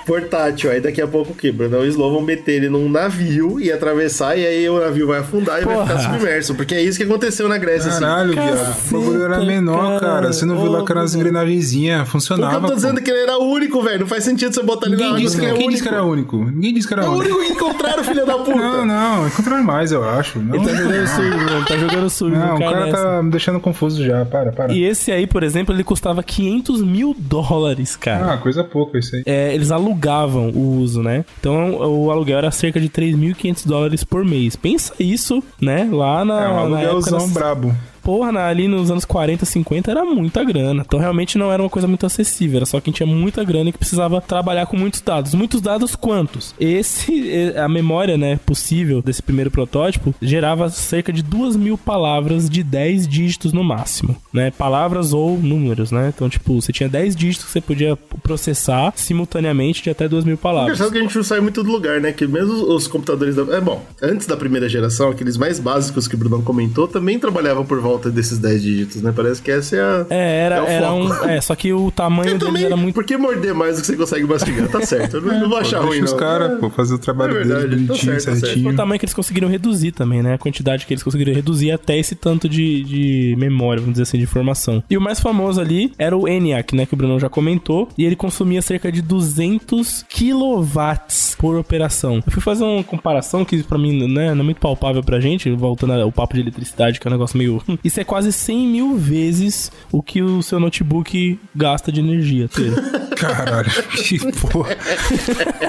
portátil. Aí daqui a pouco o que, Bruno? O Slow vão meter ele num navio e atravessar, e aí o navio vai afundar e Porra. vai ficar submerso. Porque é isso que aconteceu na Grécia, assim. Caralho, assim. viado. O bagulho era menor, cara. cara. Você não viu lá que as engrenagenzinhas funcionavam. Porque eu tô dizendo que ele era único, velho. Não faz sentido você botar ele Ninguém na disse que, Quem disse que era único? Ninguém disse que era único. É o único que encontraram, filho da puta. Não, não. Encontraram mais, eu acho. Não, ele tá jogando sujo, mano. Tá jogando sujo. Não, o cara, tá me deixando confuso já. Para, para. E esse aí, por exemplo, ele custava 500 mil dólares, cara. Ah, coisa pouca isso aí. É, eles alugavam o uso, né? Então o aluguel era cerca de 3.500 dólares por mês. Pensa isso, né? Lá na. É um aluguelzão na brabo porra, ali nos anos 40, 50 era muita grana. Então realmente não era uma coisa muito acessível. Era só quem tinha muita grana e que precisava trabalhar com muitos dados. Muitos dados quantos? Esse, a memória, né, possível desse primeiro protótipo gerava cerca de 2 mil palavras de 10 dígitos no máximo, né? Palavras ou números, né? Então, tipo, você tinha 10 dígitos que você podia processar simultaneamente de até 2 mil palavras. É que a gente não sai muito do lugar, né? Que mesmo os computadores da... É bom, antes da primeira geração, aqueles mais básicos que o Bruno comentou, também trabalhavam por volta volta desses 10 dígitos, né? Parece que essa é a. É, era, é era um. É, só que o tamanho dele também, era muito. Por que morder mais do que você consegue mastigar? Tá certo. Eu não, é, não vou achar ruim, os caras, pô, fazer o trabalho é verdade, deles bonitinho, tá certo, certinho. Tá o tamanho que eles conseguiram reduzir também, né? A quantidade que eles conseguiram reduzir até esse tanto de, de memória, vamos dizer assim, de informação. E o mais famoso ali era o ENIAC, né? Que o Bruno já comentou. E ele consumia cerca de 200 kilowatts por operação. Eu fui fazer uma comparação que pra mim, né, não é muito palpável pra gente, voltando ao papo de eletricidade, que é um negócio meio. Isso é quase 100 mil vezes o que o seu notebook gasta de energia. Caralho, que porra.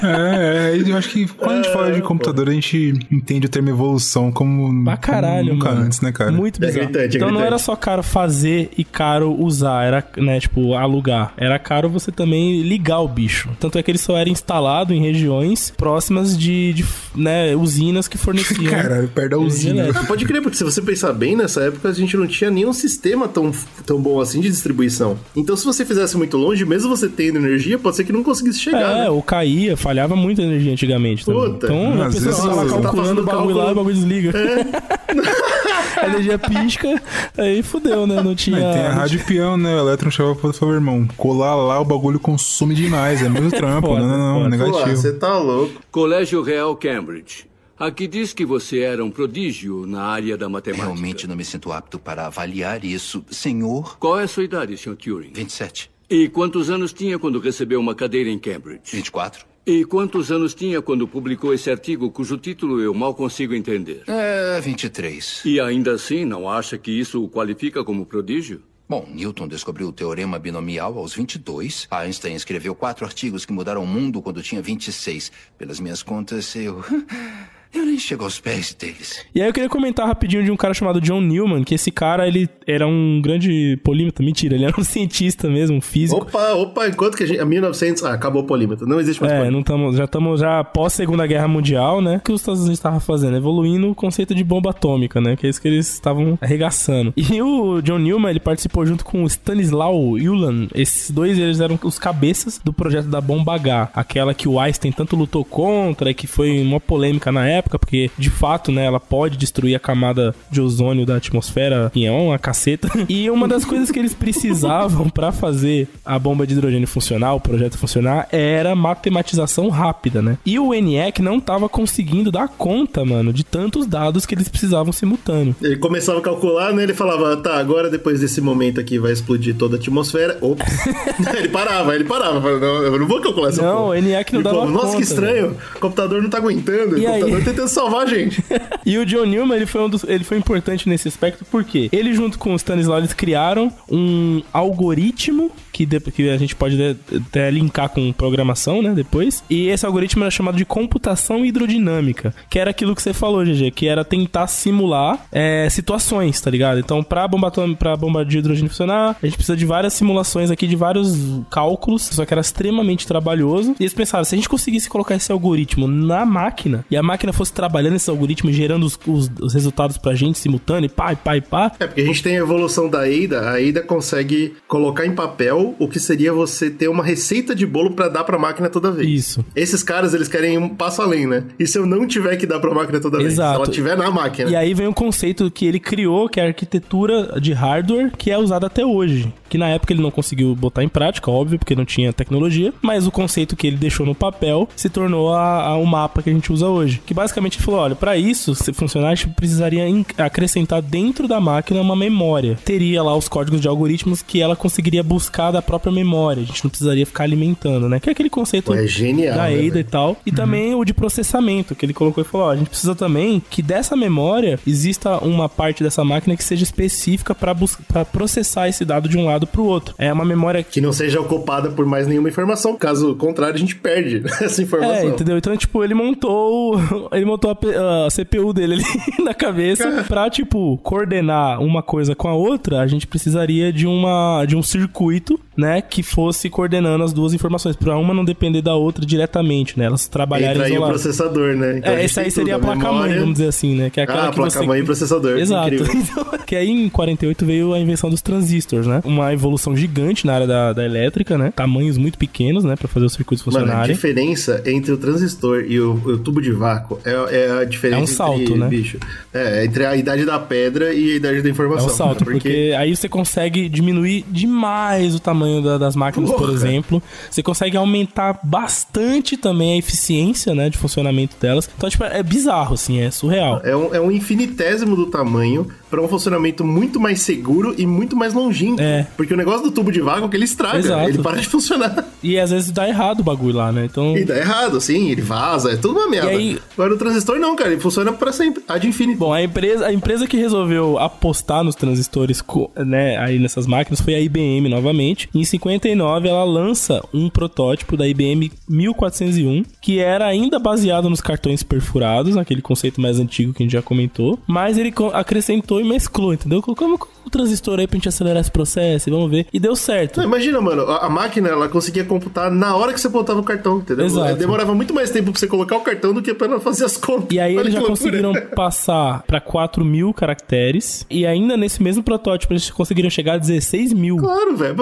É, é, eu acho que quando a gente fala de computador, a gente entende o termo evolução como pra caralho, nunca mano. antes, né, cara? Muito é bizarro. É gritante, é então não era só caro fazer e caro usar, era, né, tipo, alugar. Era caro você também ligar o bicho. Tanto é que ele só era instalado em regiões próximas de, de né, usinas que forneciam. Caralho, perto da usina. Pode crer, porque se você pensar bem, nessa época a gente não tinha nenhum sistema tão, tão bom assim de distribuição. Então, se você fizesse muito longe, mesmo você tendo energia, pode ser que não conseguisse chegar. É, né? ou caía, falhava muito a energia antigamente. Também. Puta. Então, a pessoa tava tá calculando o bagulho lá, o bagulho desliga. É. a energia pisca, aí fudeu, né? Não tinha. Mas tem a rádio peão, né? O Eletron chama por favor, irmão. Colar lá o bagulho consome demais. É muito trampo. Foda, não, não, não. Negativo. Você tá louco. Colégio Real Cambridge. Aqui diz que você era um prodígio na área da matemática. Realmente não me sinto apto para avaliar isso, senhor. Qual é a sua idade, Sr. Turing? 27. E quantos anos tinha quando recebeu uma cadeira em Cambridge? 24. E quantos anos tinha quando publicou esse artigo cujo título eu mal consigo entender? É, 23. E ainda assim não acha que isso o qualifica como prodígio? Bom, Newton descobriu o teorema binomial aos 22. Einstein escreveu quatro artigos que mudaram o mundo quando tinha 26. Pelas minhas contas, eu Eu nem chego aos pés deles. E aí eu queria comentar rapidinho de um cara chamado John Newman, que esse cara, ele era um grande polímeta. Mentira, ele era um cientista mesmo, um físico. Opa, opa, enquanto que a gente. A 1900. Ah, acabou o polímetro. Não existe mais É, polímetro. não tamo, já estamos já pós Segunda Guerra Mundial, né? O que os Estados Unidos estavam fazendo? Evoluindo o conceito de bomba atômica, né? Que é isso que eles estavam arregaçando. E o John Newman, ele participou junto com o Stanislaw Ulan. Esses dois, eles eram os cabeças do projeto da bomba H. Aquela que o Einstein tanto lutou contra e que foi uma polêmica na época, porque de fato, né, ela pode destruir a camada de ozônio da atmosfera, que é uma caceta. E uma das coisas que eles precisavam pra fazer a bomba de hidrogênio funcionar, o projeto funcionar, era matematização rápida, né? E o ENIAC não tava conseguindo dar conta, mano, de tantos dados que eles precisavam simultâneo. Ele começava a calcular, né? Ele falava, tá, agora depois desse momento aqui vai explodir toda a atmosfera. Ops. ele parava, ele parava. Falava, não, eu não vou calcular essa Não, porra. o ENIAC não Ele dava falava, Nossa, conta, que estranho. O computador não tá aguentando. E o aí? Tentando salvar a gente. E o John Newman, ele foi, um dos, ele foi importante nesse aspecto porque ele junto com o Stanislaw, eles criaram um algoritmo que, de- que a gente pode de- até linkar com programação, né, depois. E esse algoritmo era chamado de computação hidrodinâmica, que era aquilo que você falou, GG, que era tentar simular é, situações, tá ligado? Então, pra bomba, pra bomba de hidrogênio funcionar, a gente precisa de várias simulações aqui, de vários cálculos, só que era extremamente trabalhoso. E eles pensaram, se a gente conseguisse colocar esse algoritmo na máquina, e a máquina fosse trabalhando esse algoritmo, gerando os, os- os resultados pra gente simultâneo, e pá, e pá, e pá, É, porque a gente tem a evolução da AIDA. A AIDA consegue colocar em papel o que seria você ter uma receita de bolo pra dar pra máquina toda vez. Isso. Esses caras, eles querem um passo além, né? E se eu não tiver que dar pra máquina toda vez? Exato. Se ela tiver na máquina. E aí vem um conceito que ele criou, que é a arquitetura de hardware, que é usada até hoje. Que na época ele não conseguiu botar em prática, óbvio, porque não tinha tecnologia, mas o conceito que ele deixou no papel se tornou a, a- o mapa que a gente usa hoje. Que basicamente ele falou: olha, pra isso se funcionar, a gente precisaria acrescentar dentro da máquina uma memória. Teria lá os códigos de algoritmos que ela conseguiria buscar da própria memória. A gente não precisaria ficar alimentando, né? Que é aquele conceito é genial, da né, AIDA e velho? tal. E também o de processamento, que ele colocou e falou: ó, a gente precisa também que dessa memória exista uma parte dessa máquina que seja específica para processar esse dado de um lado pro outro. É uma memória Que não seja ocupada por mais nenhuma informação. Caso contrário, a gente perde essa É, informação. entendeu? Então, tipo, ele montou. Ele montou a, a CPU dele ali na cabeça pra, tipo, coordenar uma coisa com a outra. A gente precisaria de uma de um circuito, né? Que fosse coordenando as duas informações. Pra uma não depender da outra diretamente, né? Elas trabalharem Entra aí o processador, né? Então, É, esse aí seria a tudo, placa-mãe, vamos dizer assim, né? Que é aquela Ah, que você... placa-mãe e processador. Exato. Então, que aí em 48 veio a invenção dos transistores, né? Uma evolução gigante na área da, da elétrica, né? Tamanhos muito pequenos, né? Pra fazer os circuitos Mano, a funcionarem. diferença entre o transistor e o, o tubo de vácuo é, é a diferença É um salto, entre, né? bicho, é, entre a idade da pedra e a idade da É informação. um salto, né? porque... aí você consegue diminuir demais o tamanho da- das máquinas, por Porra. exemplo. Você consegue aumentar bastante também a eficiência, né, de funcionamento delas. Então, tipo, é bizarro, assim, é surreal. É um, é um infinitésimo do tamanho para um funcionamento muito mais seguro e muito mais longínquo. É. Porque o negócio do tubo de vácuo é que ele estraga, Exato. ele para de funcionar. E às vezes dá errado o bagulho lá, né? Então... E dá errado, assim, ele vaza, é tudo uma merda. Aí- Agora o transistor não, cara, ele funciona para sempre, ad infinito. Bom, a empresa, a empresa que resolveu apostar nos transistores, né, aí nessas máquinas foi a IBM novamente. Em 59 ela lança um protótipo da IBM 1401, que era ainda baseado nos cartões perfurados, aquele conceito mais antigo que a gente já comentou, mas ele acrescentou e mesclou, entendeu? Colocou o transistor aí pra gente acelerar esse processo e vamos ver. E deu certo. Não, imagina, mano, a, a máquina ela conseguia computar na hora que você botava o cartão, entendeu? Exato. Demorava muito mais tempo pra você colocar o cartão do que pra ela fazer as contas. E aí Olha eles já loucura. conseguiram passar pra 4 mil caracteres. E ainda nesse mesmo protótipo eles conseguiram chegar a 16 mil. Claro, velho.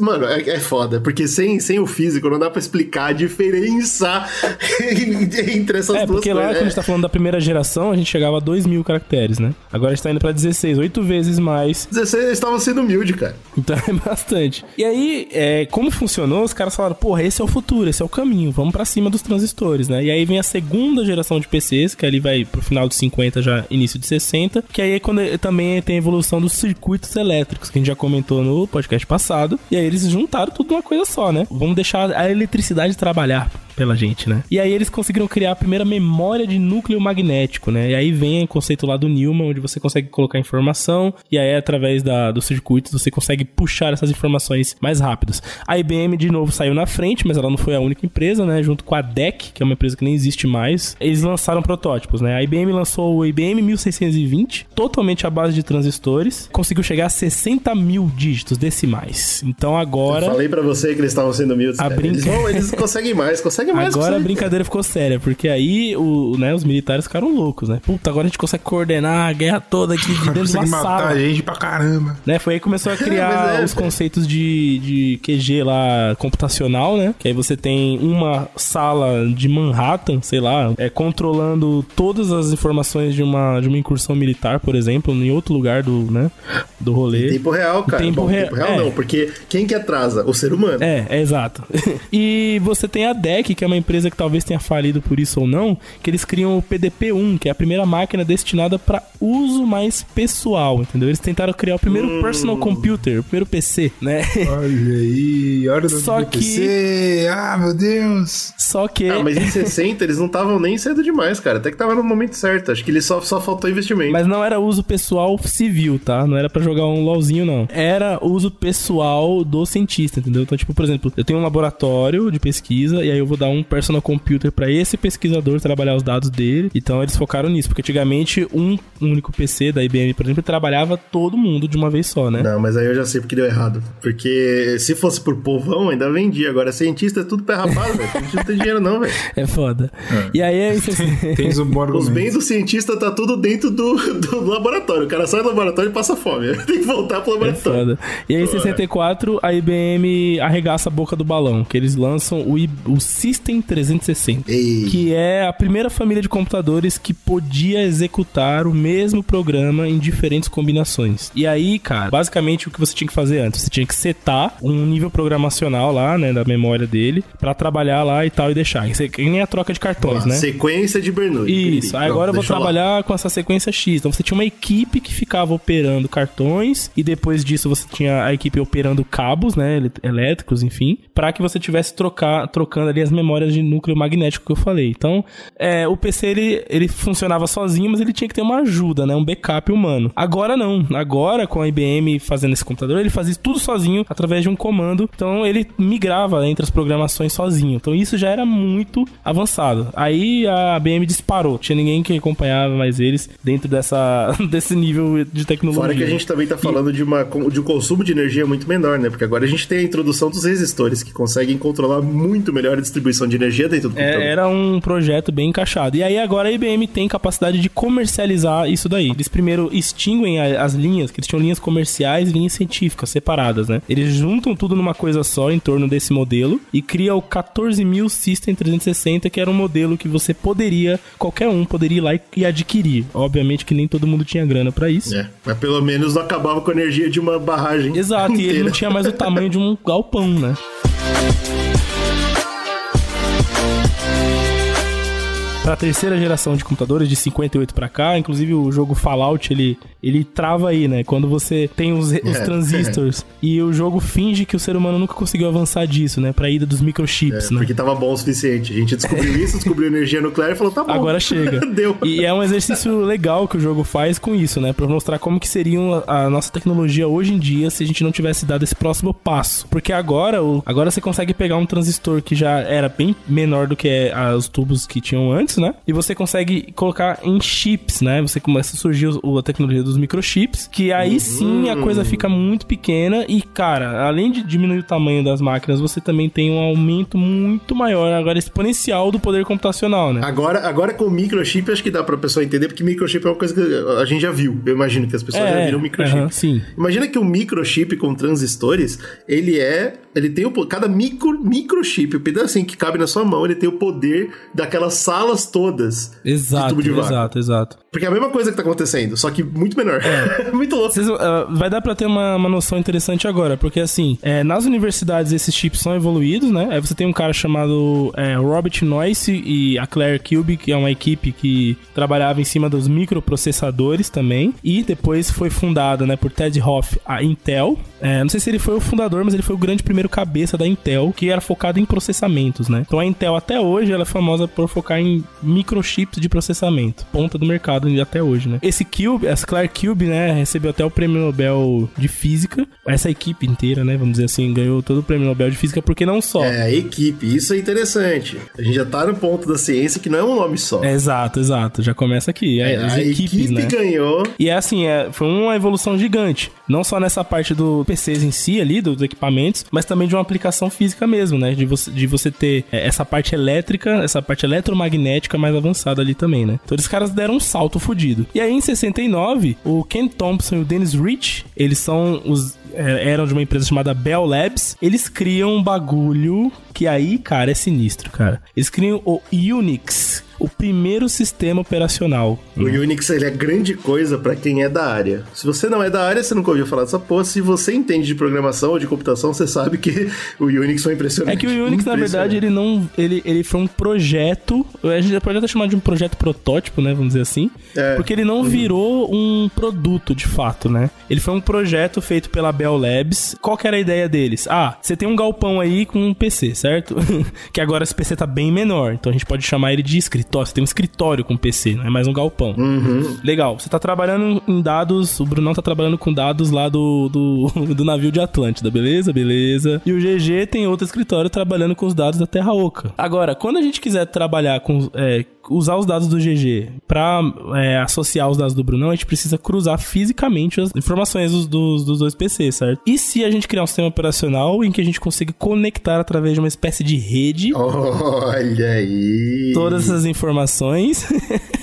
Mano, é, é foda, porque sem, sem o físico não dá pra explicar a diferença entre essas É, duas porque lá, coisas. quando a gente tá falando da primeira geração, a gente chegava a 2 mil caracteres, né? Agora a gente tá indo pra 16, 8 vezes mais. 16 eles estavam sendo humilde, cara. Então é bastante. E aí, é, como funcionou, os caras falaram, porra, esse é o futuro, esse é o caminho, vamos pra cima dos transistores, né? E aí vem a segunda geração de PCs, que ali vai pro final de 50, já início de 60, que aí é quando também tem a evolução dos circuitos elétricos, que a gente já comentou no podcast passado. E aí eles juntaram tudo numa coisa só, né? Vamos deixar a eletricidade trabalhar. Pela gente, né? E aí eles conseguiram criar a primeira memória de núcleo magnético, né? E aí vem o conceito lá do Newman, onde você consegue colocar informação e aí através da, dos circuitos você consegue puxar essas informações mais rápidas. A IBM de novo saiu na frente, mas ela não foi a única empresa, né? Junto com a DEC, que é uma empresa que nem existe mais, eles lançaram protótipos, né? A IBM lançou o IBM 1620, totalmente à base de transistores, conseguiu chegar a 60 mil dígitos decimais. Então agora. Eu falei para você que eles estavam sendo humildes. A brinca... eles, vão, eles conseguem mais, conseguem mais. Agora a brincadeira ficou séria, porque aí o, né, os militares ficaram loucos, né? Puta, agora a gente consegue coordenar a guerra toda aqui de dentro de uma matar sala. a gente pra caramba. Né? Foi aí que começou a criar é, os conceitos de, de QG lá computacional, né? Que aí você tem uma sala de Manhattan, sei lá, é, controlando todas as informações de uma, de uma incursão militar, por exemplo, em outro lugar do, né, do rolê. Em tempo real, cara. Tempo, Bom, re... tempo real é. não, porque quem que atrasa? O ser humano. É, é exato. e você tem a DEC, que é uma empresa que talvez tenha falido por isso ou não, que eles criam o PDP-1, que é a primeira máquina destinada para uso mais pessoal, entendeu? Eles tentaram criar o primeiro Hum. personal computer, o primeiro PC, né? Olha aí, olha do Só do que- PC. Ah, meu Deus. Só que Ah, mas em 60 eles não estavam nem cedo demais, cara. Até que tava no momento certo. Acho que ele só, só faltou investimento. Mas não era uso pessoal civil, tá? Não era pra jogar um LOLzinho, não. Era uso pessoal do cientista, entendeu? Então, tipo, por exemplo, eu tenho um laboratório de pesquisa e aí eu vou dar um personal computer pra esse pesquisador trabalhar os dados dele. Então, eles focaram nisso, porque antigamente um único PC da IBM, por exemplo, trabalhava todo mundo de uma vez só, né? Não, mas aí eu já sei porque deu errado. Porque se fosse por povão, ainda vendia. Agora, cientista é tudo pé rapado, velho. Cientista não tem dinheiro, não, velho. É foda. E aí, você... Tens um bom Os bens do cientista tá tudo dentro do, do laboratório. O cara sai do laboratório e passa fome. Tem que voltar pro É laboratório. foda. E aí, em 64, a IBM arregaça a boca do balão, que eles lançam o, I- o System 360, Ei. que é a primeira família de computadores que podia executar o mesmo programa em diferentes combinações. E aí, cara, basicamente o que você tinha que fazer antes? Você tinha que setar um nível programacional lá, né, da memória dele, pra trabalhar lá e tal e deixar. Isso é que nem a troca de cartões, né? Sequência de Bernoulli. Isso, aí agora eu vou deixa lá. trabalhar com essa sequência X. Então você tinha uma equipe que ficava operando cartões e depois disso você tinha a equipe operando cabos, né, elétricos, enfim, para que você tivesse trocar, trocando ali as memórias de núcleo magnético que eu falei. Então, é, o PC ele, ele funcionava sozinho, mas ele tinha que ter uma ajuda, né, um backup humano. Agora não. Agora com a IBM fazendo esse computador, ele fazia tudo sozinho através de um comando. Então ele migrava entre as programações sozinho. Então isso já era muito avançado. Aí a IBM disparou. Tinha ninguém que acompanhava mais eles dentro dessa, desse nível de tecnologia. Fora que a gente também tá falando de, uma, de um consumo de energia muito menor, né? Porque agora a gente tem a introdução dos resistores que conseguem controlar muito melhor a distribuição de energia dentro do computador. É, era um projeto bem encaixado. E aí agora a IBM tem capacidade de comercializar isso daí. Eles primeiro extinguem as linhas, que eles tinham linhas comerciais e linhas científicas separadas, né? Eles juntam tudo numa coisa só em torno desse modelo e cria o 14000 System 360, que era um modelo que você poderia, qualquer um poderia ir lá e, adquirir. Obviamente que nem todo mundo tinha grana pra isso. É, mas pelo menos não acabava com a energia de uma barragem. Exato, e ele inteira. não tinha mais o tamanho de um galpão, né? Pra terceira geração de computadores, de 58 pra cá, inclusive o jogo Fallout, ele, ele trava aí, né? Quando você tem os, os transistors e o jogo finge que o ser humano nunca conseguiu avançar disso, né? Pra ida dos microchips, É, né? porque tava bom o suficiente. A gente descobriu isso, descobriu energia nuclear e falou, tá bom. Agora chega. Deu. E é um exercício legal que o jogo faz com isso, né? Pra mostrar como que seria a nossa tecnologia hoje em dia se a gente não tivesse dado esse próximo passo. Porque agora, agora você consegue pegar um transistor que já era bem menor do que os tubos que tinham antes, né? E você consegue colocar em chips, né? Você começa a surgir a tecnologia dos microchips, que aí sim a coisa fica muito pequena e, cara, além de diminuir o tamanho das máquinas, você também tem um aumento muito maior, agora exponencial do poder computacional, né? Agora, agora com o microchip, acho que dá pra pessoa entender, porque microchip é uma coisa que a gente já viu. Eu imagino que as pessoas já viram microchip. É, sim. Imagina que o microchip com transistores, ele é. Ele tem o. Cada micro, microchip, o pedacinho que cabe na sua mão, ele tem o poder daquelas salas todas. de Exato, exato, exato. Porque é a mesma coisa que tá acontecendo, só que muito menor. É. muito louco. Vocês, uh, vai dar pra ter uma, uma noção interessante agora, porque assim, é, nas universidades esses chips são evoluídos, né? Aí você tem um cara chamado é, Robert Noyce e a Claire Kilby, que é uma equipe que trabalhava em cima dos microprocessadores também. E depois foi fundada, né, por Ted Hoff, a Intel. É, não sei se ele foi o fundador, mas ele foi o grande primeiro cabeça da Intel, que era focado em processamentos, né? Então a Intel até hoje ela é famosa por focar em microchips de processamento, ponta do mercado até hoje, né? Esse Cube, essa Claire Cube, né, recebeu até o prêmio Nobel de Física. Essa equipe inteira, né, vamos dizer assim, ganhou todo o prêmio Nobel de Física porque não só. É, a equipe, isso é interessante. A gente já tá no ponto da ciência que não é um nome só. É, exato, exato. Já começa aqui. É, as a equipes, equipe né? ganhou. E é assim, é, foi uma evolução gigante. Não só nessa parte do PCs em si ali, dos equipamentos, mas também de uma aplicação física mesmo, né? De você, de você ter é, essa parte elétrica, essa parte eletromagnética mais avançada ali também, né? Então os caras deram um salto fodido. E aí em 69, o Ken Thompson e o Dennis Rich, eles são os é, eram de uma empresa chamada Bell Labs. Eles criam um bagulho que aí, cara, é sinistro, cara. Eles criam o Unix, o primeiro sistema operacional. O Unix ele é grande coisa para quem é da área. Se você não é da área, você nunca ouviu falar dessa porra. Se você entende de programação ou de computação, você sabe que o Unix foi impressionante. É que o Unix, na verdade, ele não. Ele, ele foi um projeto. A gente pode até chamar de um projeto protótipo, né? Vamos dizer assim. É. Porque ele não virou um produto de fato, né? Ele foi um projeto feito pela Bell Labs. Qual que era a ideia deles? Ah, você tem um galpão aí com um PC, certo? que agora esse PC tá bem menor. Então a gente pode chamar ele de escritório. Você tem um escritório com PC, não é mais um galpão. Uhum. Legal. Você tá trabalhando em dados. O Brunão tá trabalhando com dados lá do, do, do navio de Atlântida, beleza? Beleza. E o GG tem outro escritório trabalhando com os dados da Terra Oca. Agora, quando a gente quiser trabalhar com. é, usar os dados do GG para associar os dados do Brunão, a gente precisa cruzar fisicamente as informações dos, dos, dos dois PCs, certo? E se a gente criar um sistema operacional em que a gente consiga conectar através de uma espécie de rede Olha aí. todas essas informações,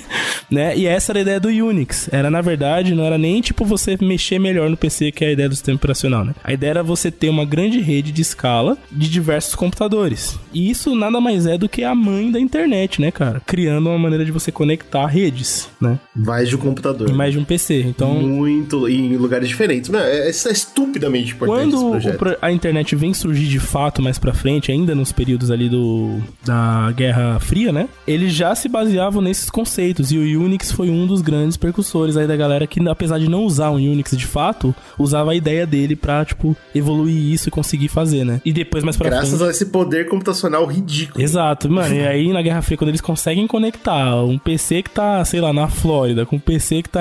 né? E essa era a ideia do Unix. Era, na verdade, não era nem tipo você mexer melhor no PC, que é a ideia do sistema operacional, né? A ideia era você ter uma grande rede de escala de diversos computadores. E isso nada mais é do que a mãe da internet, né, cara? Criando uma maneira de você conectar redes, né? Mais de um computador. Em mais de um PC. Então, Muito. E em lugares diferentes. É, isso é estupidamente importante Quando a internet vem surgir de fato mais pra frente, ainda nos períodos ali do da Guerra Fria, né? Eles já se baseavam nesses conceitos e o Unix foi um dos grandes percussores aí da galera que, apesar de não usar um Unix de fato, usava a ideia dele pra, tipo, evoluir isso e conseguir fazer, né? E depois mais pra Graças frente. a esse poder computacional ridículo. Exato, mano. E aí na Guerra Fria, quando eles conseguem conectar um PC que tá, sei lá, na Flórida, com um PC que tá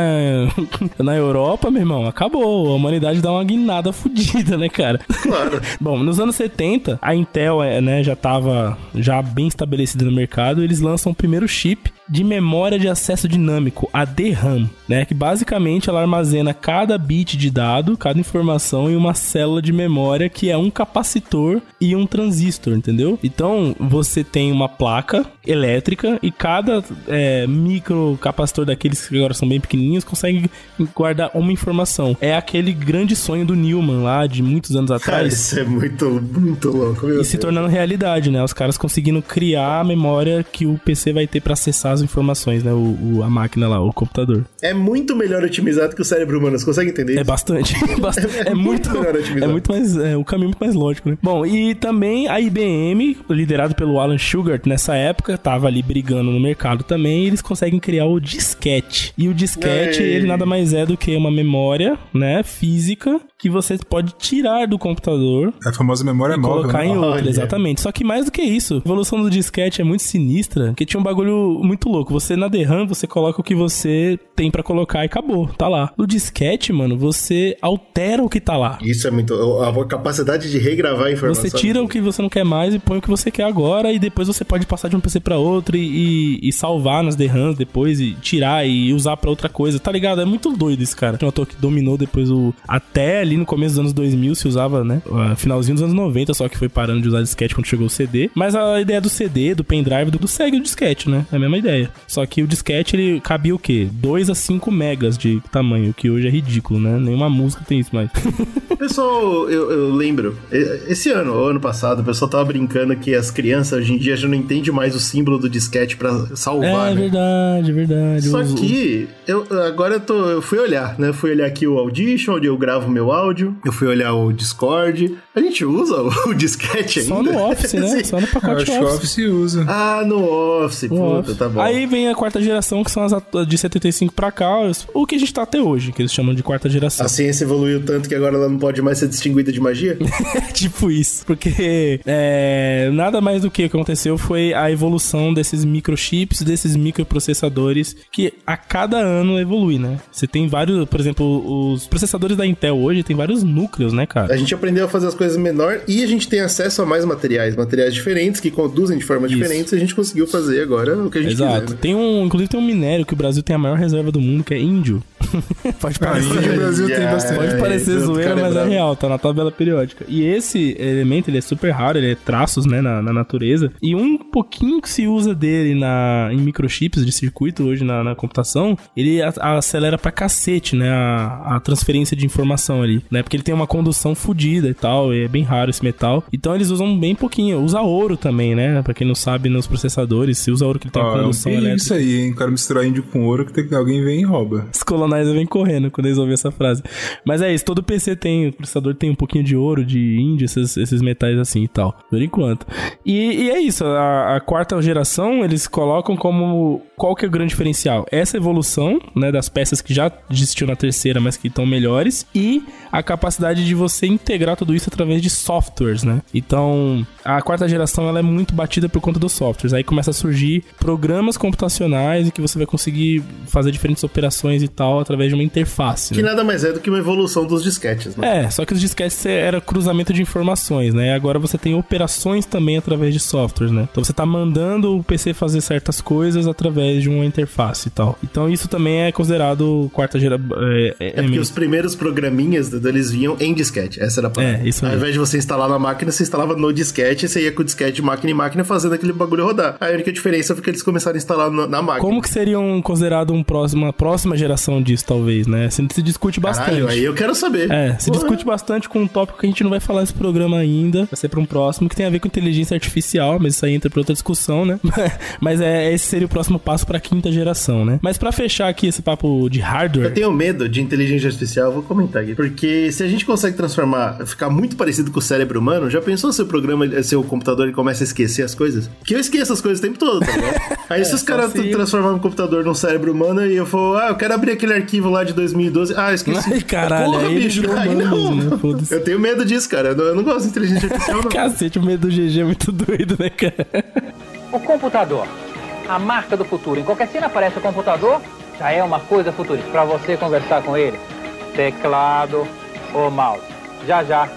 na Europa, meu irmão, acabou. A humanidade dá uma guinada fodida, né, cara? Claro. Bom, nos anos 70, a Intel é, né, já estava já bem estabelecida no mercado. Eles lançam o primeiro chip de memória de acesso dinâmico, a DRAM, né, que basicamente ela armazena cada bit de dado, cada informação em uma célula de memória que é um capacitor e um transistor, entendeu? Então você tem uma placa elétrica e cada é, micro capacitor daqueles que agora são bem pequenininhos consegue guardar uma informação. É aquele grande sonho do Newman lá de muitos anos Cara, atrás. isso é muito, muito louco, meu E se Deus. tornando realidade, né? Os caras conseguindo criar a memória que o PC vai ter pra acessar as informações, né? O, o- a máquina lá, o computador. É muito melhor otimizado que o cérebro humano. Você consegue entender É isso? bastante. bastante- É é, muito muito. melhor otimizado. É muito mais. É, o caminho muito mais lógico, né? Bom, e também a IBM, liderado pelo Alan Sugar nessa época, tava ali brigando no mercado também. E eles conseguem criar o disquete. E o disquete, Ei. ele nada mais é do que uma memória, né? Física que você pode tirar do computador A famosa memória e móvel. colocar né? em outra, exatamente. Só que mais do que isso, a evolução do disquete é muito sinistra, porque tinha um bagulho muito louco. Você na DRAM, você coloca o que você tem pra colocar e acabou, tá lá. No disquete, mano, você altera o que tá lá. Isso é muito. A capacidade de regravar a informação. Você tira o que você não quer mais e põe o que você quer agora, e depois você pode passar de um PC pra outro e, e- e salvar nas DRAMs depois e tirar e usar pra outra coisa, tá ligado? É muito doido esse cara. Notou que dominou depois o. Até ali no começo dos anos 2000 se usava, né? ah, Finalzinho dos anos 90, só que foi parando de usar disquete quando chegou o CD. Mas a ideia do CD, do pendrive, do, do segue o disquete, né? É a mesma ideia. Só que o disquete disquete ele cabia o quê? 2 a 5 megas de tamanho, que hoje é ridículo, né? Nenhuma música tem isso mais. Pessoal, eu, eu lembro, esse ano, ou ano passado, o pessoal tava brincando que as crianças hoje em dia já não entendem mais o símbolo do disquete pra salvar, é né? verdade, verdade. Só que eu agora eu tô, eu fui olhar, né? Fui olhar aqui o Audition, onde eu gravo meu áudio. Eu fui olhar o Discord. A gente usa o, disquete ainda? Só no Office, né? Só no pacote que o Office. Office usa. Ah, no Office, No puta, Office. tá bom. Aí vem a quarta geração, que são as de 75 pra cá, o que a gente tá até hoje, que eles chamam de quarta geração. A ciência evoluiu tanto que agora ela não pode mais ser distinguida de magia? tipo isso. Porque é, nada mais do que aconteceu foi a evolução desses microchips, desses microprocessadores, que a cada ano evolui, né? Você tem vários, por exemplo, os processadores da Intel hoje tem vários núcleos, né, cara? A gente aprendeu a fazer as coisas menor e a gente tem acesso a mais materiais, materiais diferentes que conduzem de forma Isso. diferente. E a gente conseguiu fazer agora o que a gente Exato. quiser. né? Tem um, inclusive tem um minério que o Brasil tem a maior reserva do mundo, que é índio. Pode Ah, parecer. índio o Brasil tem Yeah. bastante. Pode É, parecer zoeira, é mas é brabo. real, tá na tabela periódica. E esse elemento, ele é super raro, ele é traços, né, na, na natureza. E um pouquinho que se usa dele na, em microchips de circuito hoje na, na computação, ele a- acelera pra cacete, né, a, a transferência de informação ali, né, porque ele tem uma condução fodida e tal, e é bem raro esse metal. Então eles usam bem pouquinho. Usa ouro também, né, pra quem não sabe, nos processadores, se usa ouro que ele tem Ó, é condução perigo elétrica. isso aí, hein? O cara misturar índio com ouro que tem que alguém vem e rouba. Os colonizers vêm correndo quando eles ouvem essa frase. Mas é isso, todo PC tem, o processador tem um pouquinho de ouro, de índio, esses, esses metais assim e tal, por enquanto. E, e é isso, a, a quarta geração eles colocam como qual que é o grande diferencial? Essa evolução, né, das peças que já existiam na terceira, mas que estão melhores, e a capacidade de você integrar tudo isso através de softwares, né? Então, a quarta geração ela é muito batida por conta dos softwares. Aí começa a surgir programas computacionais e que você vai conseguir fazer diferentes operações e tal através de uma interface. Que né? nada mais é do que uma evolução dos disquetes, né? É, só que os disquetes era cruzamento de informações, né? Agora você tem operações também através de softwares, né? Então você tá mandando o PC fazer certas coisas através de uma interface e tal. Então isso também é considerado quarta geração. É, é, É porque os primeiros programinhas eles vinham em disquete. Essa era a parada. É, isso Ao aí. invés de você instalar na máquina, você instalava no disquete e você ia com o disquete de máquina em máquina fazendo aquele bagulho rodar. A única diferença foi que eles começaram a instalar na, na máquina. Como que seria um, considerado um próximo, uma próxima geração disso, talvez, né? Se, se discute bastante. Caralho, aí eu quero saber. É, se Porra. discute bastante com um tópico que a gente não vai falar nesse programa ainda, vai ser pra um próximo, que tem a ver com inteligência artificial, mas isso aí entra pra outra discussão, né? mas é, esse seria o próximo passo pra quinta geração, né? Mas pra fechar aqui esse papo de Eu hardware, tenho medo de inteligência artificial, eu vou comentar aqui. Porque se a gente consegue transformar, ficar muito parecido com o cérebro humano, já pensou se o programa, se o computador ele começa a esquecer as coisas? Porque eu esqueço as coisas o tempo todo, tá ligado? Aí se os caras se- transformarem um computador num cérebro humano e eu for, ah, eu quero abrir aquele arquivo lá de 2012, ah, esqueci. Ai, caralho, aí virou aí humano não. mesmo, né? Eu tenho medo disso, cara. Eu não, eu não gosto de inteligência artificial, não. cacete, o medo do GG é muito doido, né, cara? O computador, a marca do futuro. Em qualquer cena aparece o computador, já é uma coisa futurista. Para você conversar com ele, teclado ou mouse. Já já,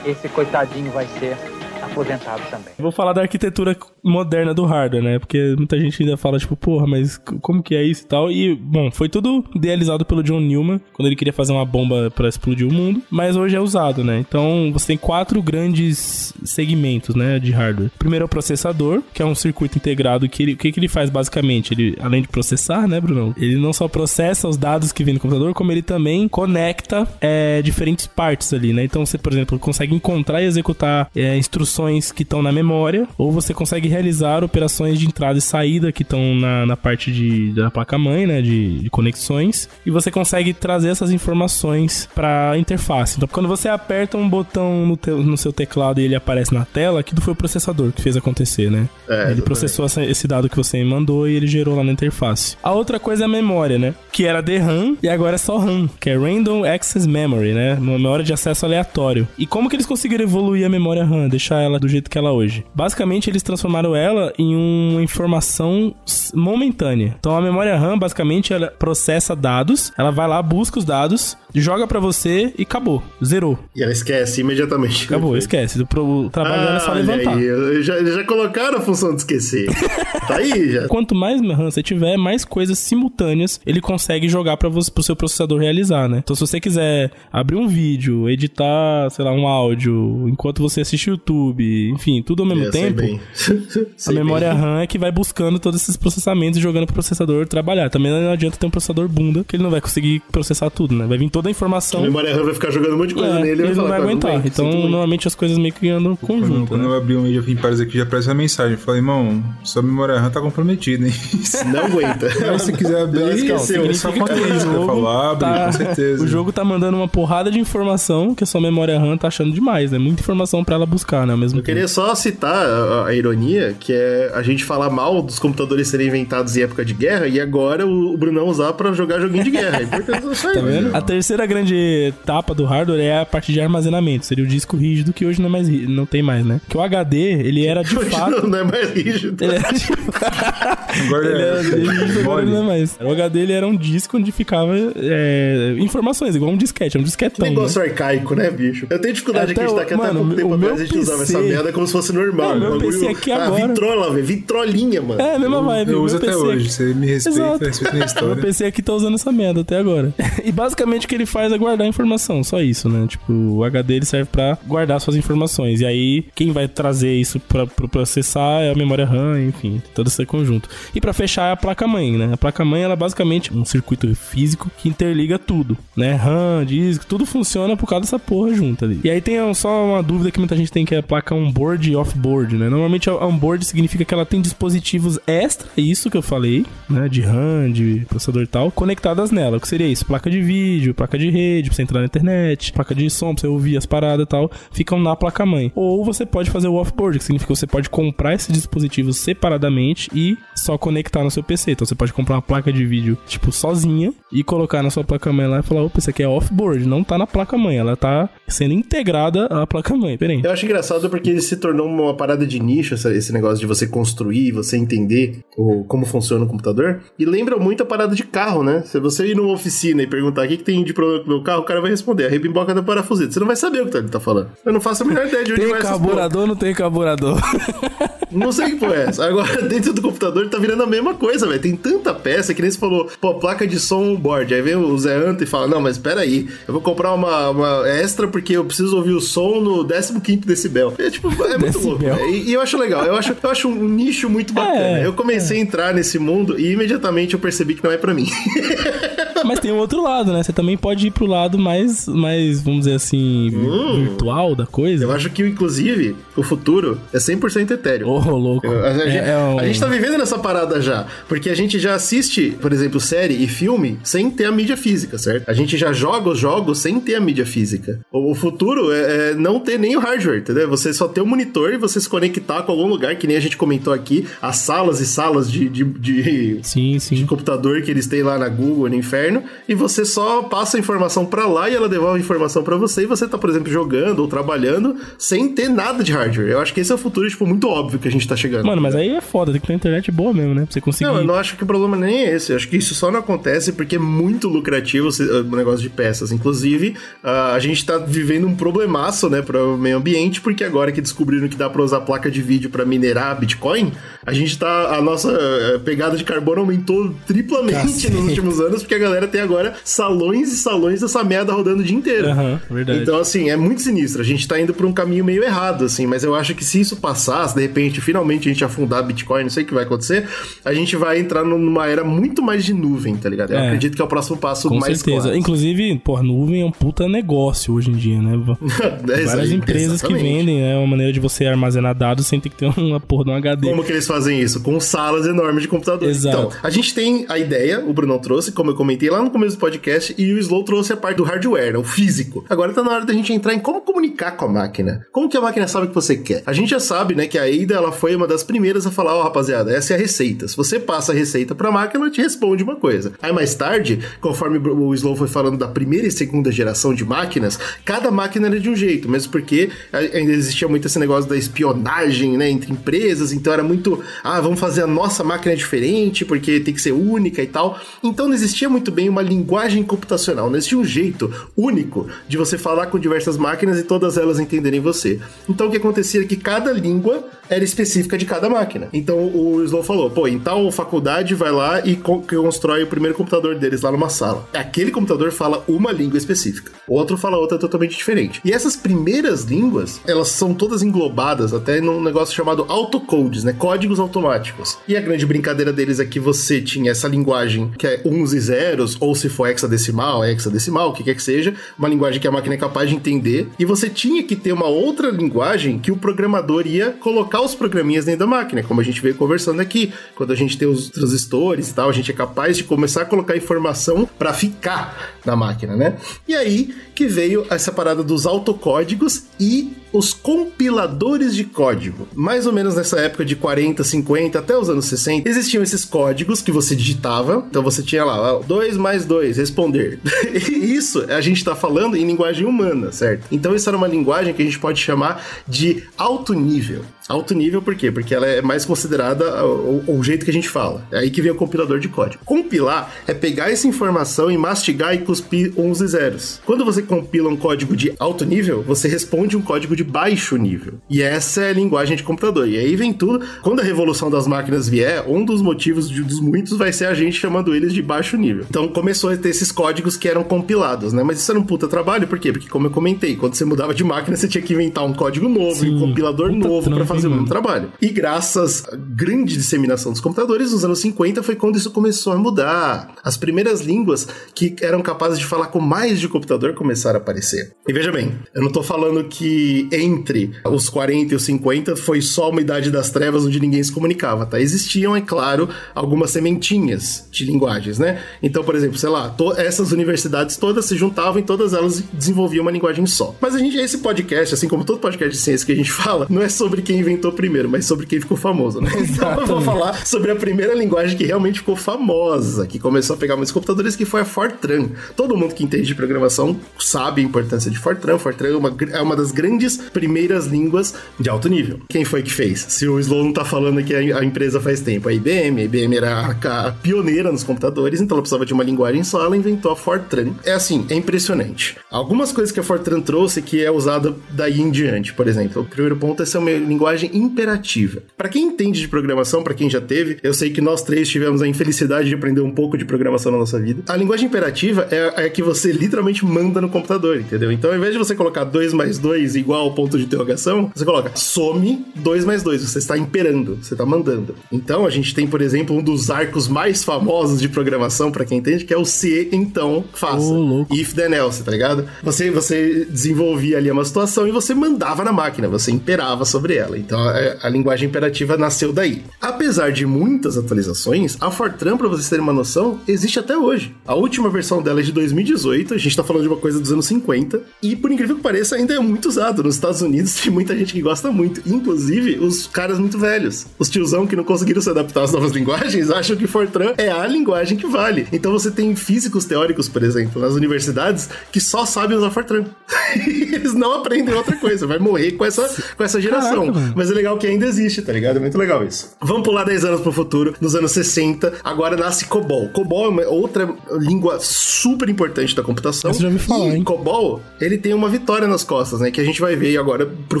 esse coitadinho vai ser aposentado também. Vou falar da arquitetura moderna do hardware, né? Porque muita gente ainda fala, tipo, porra, mas como que é isso e tal? E, bom, foi tudo idealizado pelo John Newman, quando ele queria fazer uma bomba pra explodir o mundo, mas hoje é usado, né? Então, você tem quatro grandes segmentos, né, de hardware. Primeiro é o processador, que é um circuito integrado que ele, o que, que ele faz basicamente? Ele, além de processar, né, Bruno? Ele não só processa os dados que vêm do computador, como ele também conecta é, diferentes partes ali, né? Então, você, por exemplo, consegue encontrar e executar é, instruções que estão na memória, ou você consegue realizar operações de entrada e saída que estão na, na parte de, da placa-mãe, né, de, de conexões, e você consegue trazer essas informações para interface. Então, quando você aperta um botão no, teu- no seu teclado e ele aparece na tela, aquilo foi o processador que fez acontecer, né? É, ele processou essa- esse dado que você mandou e ele gerou lá na interface. A outra coisa é a memória, né? Que era DRAM e agora é só RAM, que é Random Access Memory, né? Uma memória de acesso aleatório. E como que eles conseguiram evoluir a memória RAM, deixar ela do jeito que ela é hoje? Basicamente, eles transformaram ela em uma informação momentânea. Então, a memória RAM, basicamente, ela processa dados, ela vai lá, busca os dados, joga pra você e acabou. Zerou. E ela esquece imediatamente. Acabou, esquece. O, trabalho dela é só olha levantar. Aí, já, já colocaram a função de esquecer. tá aí já. Quanto mais RAM você tiver, mais coisas simultâneas ele consegue jogar para você, pro seu processador realizar, né? Então, se você quiser abrir um vídeo, editar, sei lá, um áudio, enquanto você assiste YouTube, enfim, tudo ao mesmo É, sei tempo, bem. a memória bem. RAM é que vai buscando todos esses processamentos e jogando pro processador trabalhar. Também não adianta ter um processador bunda, que ele não vai conseguir processar tudo, né? Vai vir toda a A informação. memória RAM vai ficar jogando um monte de coisa É, nele e ele não falar, vai "Pô, aguentar. aguento, Então, sinto muito." normalmente as coisas meio que andam Quando, conjunto, quando né? eu abri o Age of Empires aqui, já aparece a mensagem. Falei, irmão, sua memória RAM tá comprometida, hein? Não aguenta. Mas se quiser abrir, é só conta isso. Eu jogo falo, abre, tá- com certeza. O jogo tá mandando uma porrada de informação que a sua memória RAM tá achando demais, né? Muita informação pra ela buscar, né? Ao mesmo Eu queria só citar a, a ironia, que é a gente falar mal dos computadores serem inventados em época de guerra e agora o, o Brunão usar pra jogar joguinho de guerra. É importante só Tá isso. vendo? A terceira grande etapa do hardware é a parte de armazenamento. Seria o disco rígido, que hoje não, é mais, não tem mais, né? Que o HD, ele era de Hoje fato... não, não é mais rígido. Ele era de... Agora ele era é. rígido, agora não é mais. O HD, ele era um disco onde ficava é, informações, igual um disquete, é um Que disquetão. né? negócio arcaico, né, bicho? Eu tenho dificuldade de Até acreditar o- que até mano, há pouco tempo atrás meu a gente usava PC essa merda como se fosse normal. Não, meu bagulho- PC aqui ah, agora- vitrola, velho. Vitrolinha, mano. É, a mesma vibe. Eu meu uso até PC hoje. Você me respeita, respeita minha Meu história. PC aqui tá usando essa merda até agora. E basicamente o que ele faz é guardar informação, só isso, né? Tipo, o HD ele serve pra guardar suas informações. E aí, quem vai trazer isso pra processar é a memória RAM, enfim, todo esse conjunto. E pra fechar é a placa-mãe, né? A placa-mãe ela é basicamente um circuito físico que interliga tudo, né? RAM, disco, tudo funciona por causa dessa porra junta ali. E aí tem só uma dúvida que muita gente tem que é a placa on-board e off-board, né? Normalmente on-board significa que ela tem dispositivos extra, isso que eu falei, né? De RAM, de processador e tal, conectadas nela. O que seria isso? Placa de vídeo, placa de rede, pra você entrar na internet, placa de som, pra você ouvir as paradas e tal, ficam na placa-mãe. Ou você pode fazer o off-board, que significa que você pode comprar esses dispositivos separadamente e só conectar no seu PC. Então você pode comprar uma placa de vídeo, tipo, sozinha e colocar na sua placa-mãe lá e falar, opa, isso aqui é off-board, não tá na placa-mãe, ela tá sendo integrada à placa-mãe. Pera aí. Eu acho engraçado porque ele se tornou uma parada de nicho, esse negócio de você construir, você entender como funciona o computador. E lembra muito a parada de carro, né? Se você ir numa oficina e perguntar o que, que tem de problema com o meu carro, o cara vai responder, a rebimboca da parafuseta. Você não vai saber o que ele tá falando. Eu não faço a menor ideia de onde Tem vai porra. carburador ou não tem carburador? Não sei que porra é essa. Agora, dentro do computador, tá virando a mesma coisa, velho. Tem tanta peça que nem você falou, pô, placa de som board. Aí vem o Zé Anta e fala: Não, mas peraí, eu vou comprar uma, uma extra porque eu preciso ouvir o som no 15 decibel. É tipo, é muito louco. Decibel. velho. E, e eu acho legal. Eu acho, eu acho um nicho muito bacana. É, eu comecei a entrar nesse mundo e imediatamente eu percebi que não é pra mim. Mas tem o outro lado, né? Você também pode ir pro lado mais, mais vamos dizer assim, vi- virtual da coisa. Hum. eu acho que, inclusive, o futuro é 100% etéreo. Ô, louco. A, a gente, É- é um- a gente tá vivendo nessa parada já. Porque a gente já assiste, por exemplo, série e filme sem ter a mídia física, certo? A gente já joga os jogos sem ter a mídia física. O, o futuro é, é não ter nem o hardware, entendeu? Você só ter o monitor e você se conectar com algum lugar, que nem a gente comentou aqui, as salas e salas de, de, de, Sim, de sim. computador que eles têm lá na Google, no inferno, e você só passa a informação pra lá e ela devolve a informação pra você e você tá, por exemplo, jogando ou trabalhando sem ter nada de hardware. Eu acho que esse é o futuro, tipo, muito óbvio que a gente tá chegando. Mano, mas aí é foda, tem que ter internet boa mesmo, né? Pra você conseguir. Não, eu não acho que o problema nem é esse. Eu acho que isso só não acontece porque é muito lucrativo esse- o negócio de peças. Inclusive, ah, a gente tá vivendo um problemaço, né, para o meio ambiente, porque agora que descobriram que dá pra usar placa de vídeo pra minerar Bitcoin, a gente tá. A nossa eh, pegada de carbono aumentou triplamente Cacete. nos últimos anos, porque a galera tem agora salões e salões dessa merda rodando o dia inteiro. Aham, verdade. Então, assim, é muito sinistro. A gente tá indo por um caminho meio errado, assim, mas eu acho que se isso passar, se de repente, finalmente a gente afundar Bitcoin, não sei o que vai acontecer, a gente vai entrar numa era muito mais de nuvem, tá ligado? Eu É. acredito que é o próximo passo Com mais certeza. claro. Inclusive, porra, nuvem é um puta negócio hoje em dia, né? É isso Várias aí, empresas que exatamente. vendem, né? Uma maneira de você armazenar dados sem ter que ter uma porra de um HD. Como que eles fazem isso? Com salas enormes de computador. Exato. Então, a gente tem a ideia, o Brunão trouxe, como eu comentei lá no começo do podcast, e o Slow trouxe a parte do hardware, né, o físico. Agora tá na hora da gente entrar em como comunicar com a máquina. Como que a máquina sabe o que você quer? A gente já sabe, né, que a Ada, ela foi uma das primeiras a falar, ó, rapaziada, essa é a receita. Se você passa a receita pra máquina, ela te responde uma coisa. Aí mais tarde, conforme o Slow foi falando da primeira e segunda geração de máquinas, cada máquina era de um jeito, mesmo porque ainda existia muito esse negócio da espionagem, né, entre empresas, então era muito, ah, vamos fazer a nossa máquina diferente, porque tem que ser única e tal. Então não existia muito bem uma linguagem computacional, não existia um jeito único de você falar com diversas máquinas e todas elas entenderem você. Então o que acontecia é que cada língua era específica de cada máquina. Então o Slow falou, pô, em tal faculdade vai lá e constrói o primeiro computador deles lá numa sala. Aquele computador fala uma língua específica, o outro fala outra totalmente diferente. E essas primeiras línguas, elas são todas englobadas até num negócio chamado autocodes, né? Códigos automáticos. E a grande brincadeira deles é que você tinha essa linguagem que é uns e zeros, ou se for hexadecimal, é hexadecimal, o que quer que seja, uma linguagem que a máquina é capaz de entender, e você tinha que ter uma outra linguagem que o programador ia colocar os programinhas dentro da máquina, como a gente veio conversando aqui. Quando a gente tem os transistores e tal, a gente é capaz de começar a colocar informação para ficar na máquina, né? E aí que veio essa parada dos autocódigos e os compiladores de código. Mais ou menos nessa época de 40, 50 até os anos 60, existiam esses códigos que você digitava. Então você tinha lá 2 mais 2, responder. isso a gente está falando em linguagem humana, certo? Então isso era uma linguagem que a gente pode chamar de alto nível. Alto nível por quê? Porque ela é mais considerada o, o, jeito que a gente fala. É aí que vem o compilador de código. Compilar é pegar essa informação e mastigar e cuspir uns e zeros. Quando você compila um código de alto nível, você responde um código de baixo nível. E essa é a linguagem de computador. E aí vem tudo. Quando a revolução das máquinas vier, um dos motivos de, dos muitos vai ser a gente chamando eles de baixo nível. Então começou a ter esses códigos que eram compilados, né? Mas isso era um puta trabalho, por quê? Porque, como eu comentei, quando você mudava de máquina, você tinha que inventar um código novo Sim, e um compilador novo para fazer o mesmo trabalho. E graças à grande disseminação dos computadores, nos anos 50 foi quando isso começou a mudar. As primeiras línguas que eram capazes de falar com mais de computador começaram a aparecer. E veja bem, eu não tô falando que entre os 40 e os 50 foi só uma idade das trevas onde ninguém se comunicava, tá? Existiam, é claro, algumas sementinhas de linguagens, né? Então, por exemplo, sei lá, essas universidades todas se juntavam e todas elas desenvolviam uma linguagem só. Mas a gente, esse podcast, assim como todo podcast de ciência que a gente fala, não é sobre quem inventou primeiro, mas sobre quem ficou famoso, né? Então eu vou falar sobre a primeira linguagem que realmente ficou famosa, que começou a pegar muitos computadores, que foi a Fortran. Todo mundo que entende de programação sabe a importância de Fortran. Fortran é uma, é uma das grandes primeiras línguas de alto nível. Quem foi que fez? Se o Slow não tá falando que a, empresa faz tempo, a IBM, a IBM era a, pioneira nos computadores, então ela precisava de uma linguagem só, ela inventou a Fortran. É assim, é impressionante. Algumas coisas que a Fortran trouxe que é usada daí em diante, por exemplo. O primeiro ponto é ser uma linguagem imperativa. Para quem entende de programação, para quem já teve, eu sei que nós três tivemos a infelicidade de aprender um pouco de programação na nossa vida. A linguagem imperativa é, é que você literalmente manda no computador, entendeu? Então, ao invés de você colocar 2 mais 2 igual ao ponto de interrogação, você coloca some 2 mais 2. Você está imperando, você está mandando. Então, a gente tem, por exemplo, um dos arcos mais famosos de programação, para quem entende, que é o se, então, faça. Oh, If, then else, tá ligado? Você, você desenvolvia ali uma situação e você mandava na máquina, você imperava sobre ela. Então, a, a linguagem imperativa nasceu daí. Apesar de muitas atualizações, a Fortran, para vocês terem uma noção, existe até hoje. A última versão dela é de 2018, a gente tá falando de uma coisa dos anos 50, e por incrível que pareça, ainda é muito usado. Nos Estados Unidos tem muita gente que gosta muito, inclusive os caras muito velhos. Os tiozão que não conseguiram se adaptar às novas linguagens acham que Fortran é a linguagem que vale. Então você tem físicos teóricos, por exemplo, nas universidades que só sabem usar Fortran. Eles não aprendem outra coisa, vai morrer com essa, com essa geração. Caraca, Mas é legal que ainda existe, tá ligado? É muito legal isso. Vamos pular 10 anos pro futuro, nos anos 60, agora nasce COBOL. COBOL é uma outra língua super importante da computação. Você já me falou, e hein? COBOL, ele tem uma vitória nas costas, né? Que a gente vai ver agora pro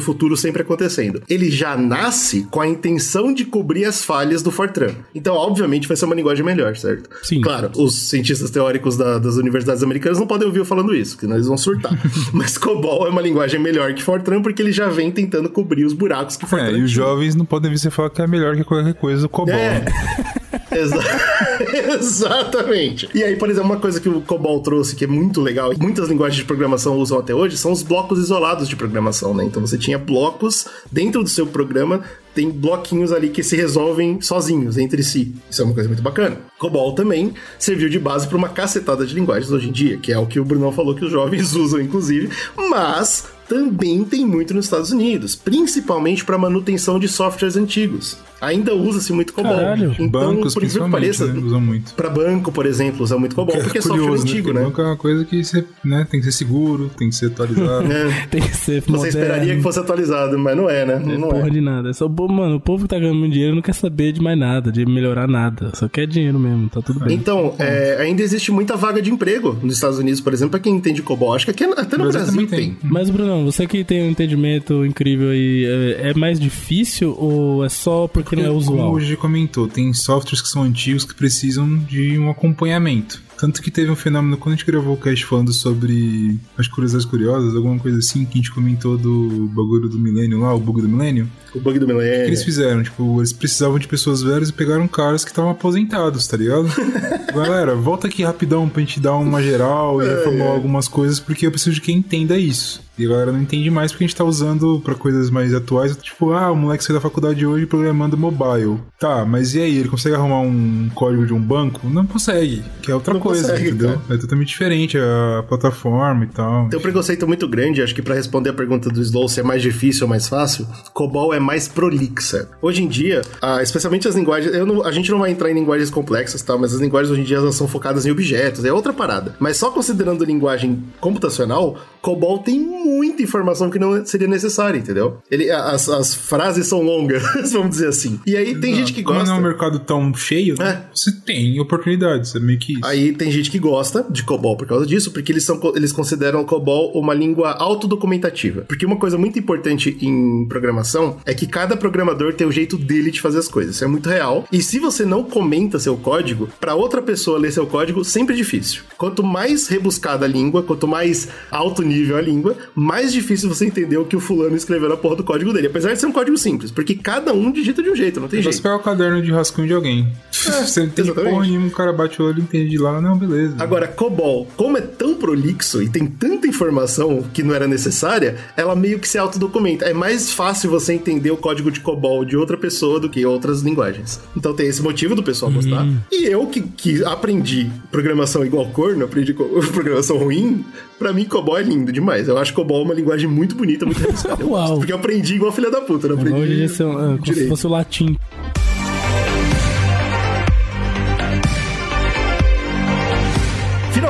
futuro sempre acontecendo. Ele já nasce com a intenção de cobrir as falhas do Fortran. Então, obviamente, vai ser uma linguagem melhor, certo? Sim. Claro, os cientistas teóricos da, das universidades americanas não podem ouvir eu falando isso, que eles vão surtar. Mas COBOL é uma linguagem melhor que Fortran porque ele já vem tentando cobrir os buracos que Fortran É, e os jovens não podem vir você falar que é melhor que qualquer coisa do COBOL. É. né? Exa Exatamente. E aí, por exemplo, uma coisa que o COBOL trouxe que é muito legal, muitas linguagens de programação usam até hoje, são os blocos isolados de programação, né? Então você tinha blocos dentro do seu programa tem bloquinhos ali que se resolvem sozinhos entre si. Isso é uma coisa muito bacana. COBOL também serviu de base para uma cacetada de linguagens hoje em dia, que é o que o Brunão falou que os jovens usam, inclusive, mas também tem muito nos Estados Unidos, principalmente para manutenção de softwares antigos. Ainda usa-se muito COBOL. Caralho. Então, Bancos, por incrível que principalmente, pareça, né? Usam muito. pra banco, por exemplo, usa muito COBOL, porque é software curioso, antigo, né? né? Banco é uma coisa que você, né, tem que ser seguro, tem que ser atualizado. É. Tem que ser Você moderno. esperaria que fosse atualizado, mas não é, né? É Não porra é. de nada. É só, mano, o povo que tá ganhando muito dinheiro não quer saber de mais nada, de melhorar nada. Só quer dinheiro mesmo, tá tudo bem. Então, é, ainda existe muita vaga de emprego nos Estados Unidos, por exemplo, pra quem entende COBOL. Acho que aqui, até no Brasil Brasil também tem. tem. Mas, Brunão, você que tem um entendimento incrível aí, é, é mais difícil ou é só porque não é Como usual? o G comentou, tem softwares que são antigos que precisam de um acompanhamento. Tanto que teve um fenômeno quando a gente gravou o cast falando sobre as curiosidades curiosas, alguma coisa assim, que a gente comentou do bagulho do milênio lá, o bug do milênio. O bug do O que milênio. eles fizeram? Tipo, eles precisavam de pessoas velhas e pegaram caras que estavam aposentados, tá ligado? Galera, volta aqui rapidão pra gente dar uma geral e reformular algumas coisas, porque eu preciso de quem entenda isso. E a galera não entende mais porque a gente tá usando pra coisas mais atuais, tipo, ah, o moleque saiu da faculdade hoje programando mobile. Tá, mas e aí, ele consegue arrumar um código de um banco? Não consegue, que é outra Não coisa, consegue, entendeu? É totalmente diferente a plataforma e tal. Tem um preconceito muito grande, acho que pra responder a pergunta do Slow se é mais difícil ou mais fácil, COBOL é mais prolixa. Hoje em dia, ah, especialmente as linguagens, não- a gente não vai entrar em linguagens complexas, tá? mas as linguagens hoje em dia elas são focadas em objetos, é outra parada. Mas só considerando linguagem computacional, COBOL tem muita informação que não seria necessária, entendeu? Ele, as, as frases são longas, vamos dizer assim. E aí tem gente que Como gosta. não é um mercado tão cheio, né? É. você tem oportunidades, é meio que isso. Aí tem gente que gosta de COBOL por causa disso, porque eles, são, eles consideram COBOL uma língua autodocumentativa. Porque uma coisa muito importante em programação é que cada programador tem o jeito dele de fazer as coisas. Isso é muito real. E se você não comenta seu código, para outra pessoa ler seu código, sempre é difícil. Quanto mais rebuscada a língua, quanto mais alto nível a língua, mais difícil você entender o que o fulano escreveu na porra do código dele. Apesar de ser um código simples, porque cada um digita de um jeito, não tem Você jeito. pegar o caderno de rascunho de alguém. você não exatamente. porra nenhuma, o cara bate o olho e entende de lá, não, beleza. Agora, COBOL, como é tão prolixo e tem tanta informação que não era necessária, ela meio que se autodocumenta. É mais fácil você entender o código de COBOL de outra pessoa do que outras linguagens. Então tem esse motivo do pessoal gostar. E eu que, que aprendi programação igual corno, aprendi programação ruim, pra mim COBOL é lindo demais. Eu acho COBOL uma linguagem muito bonita, muito. Eu Uau. Porque eu aprendi igual filha da puta, não aprendi Hoje um- é, como se fosse o latim.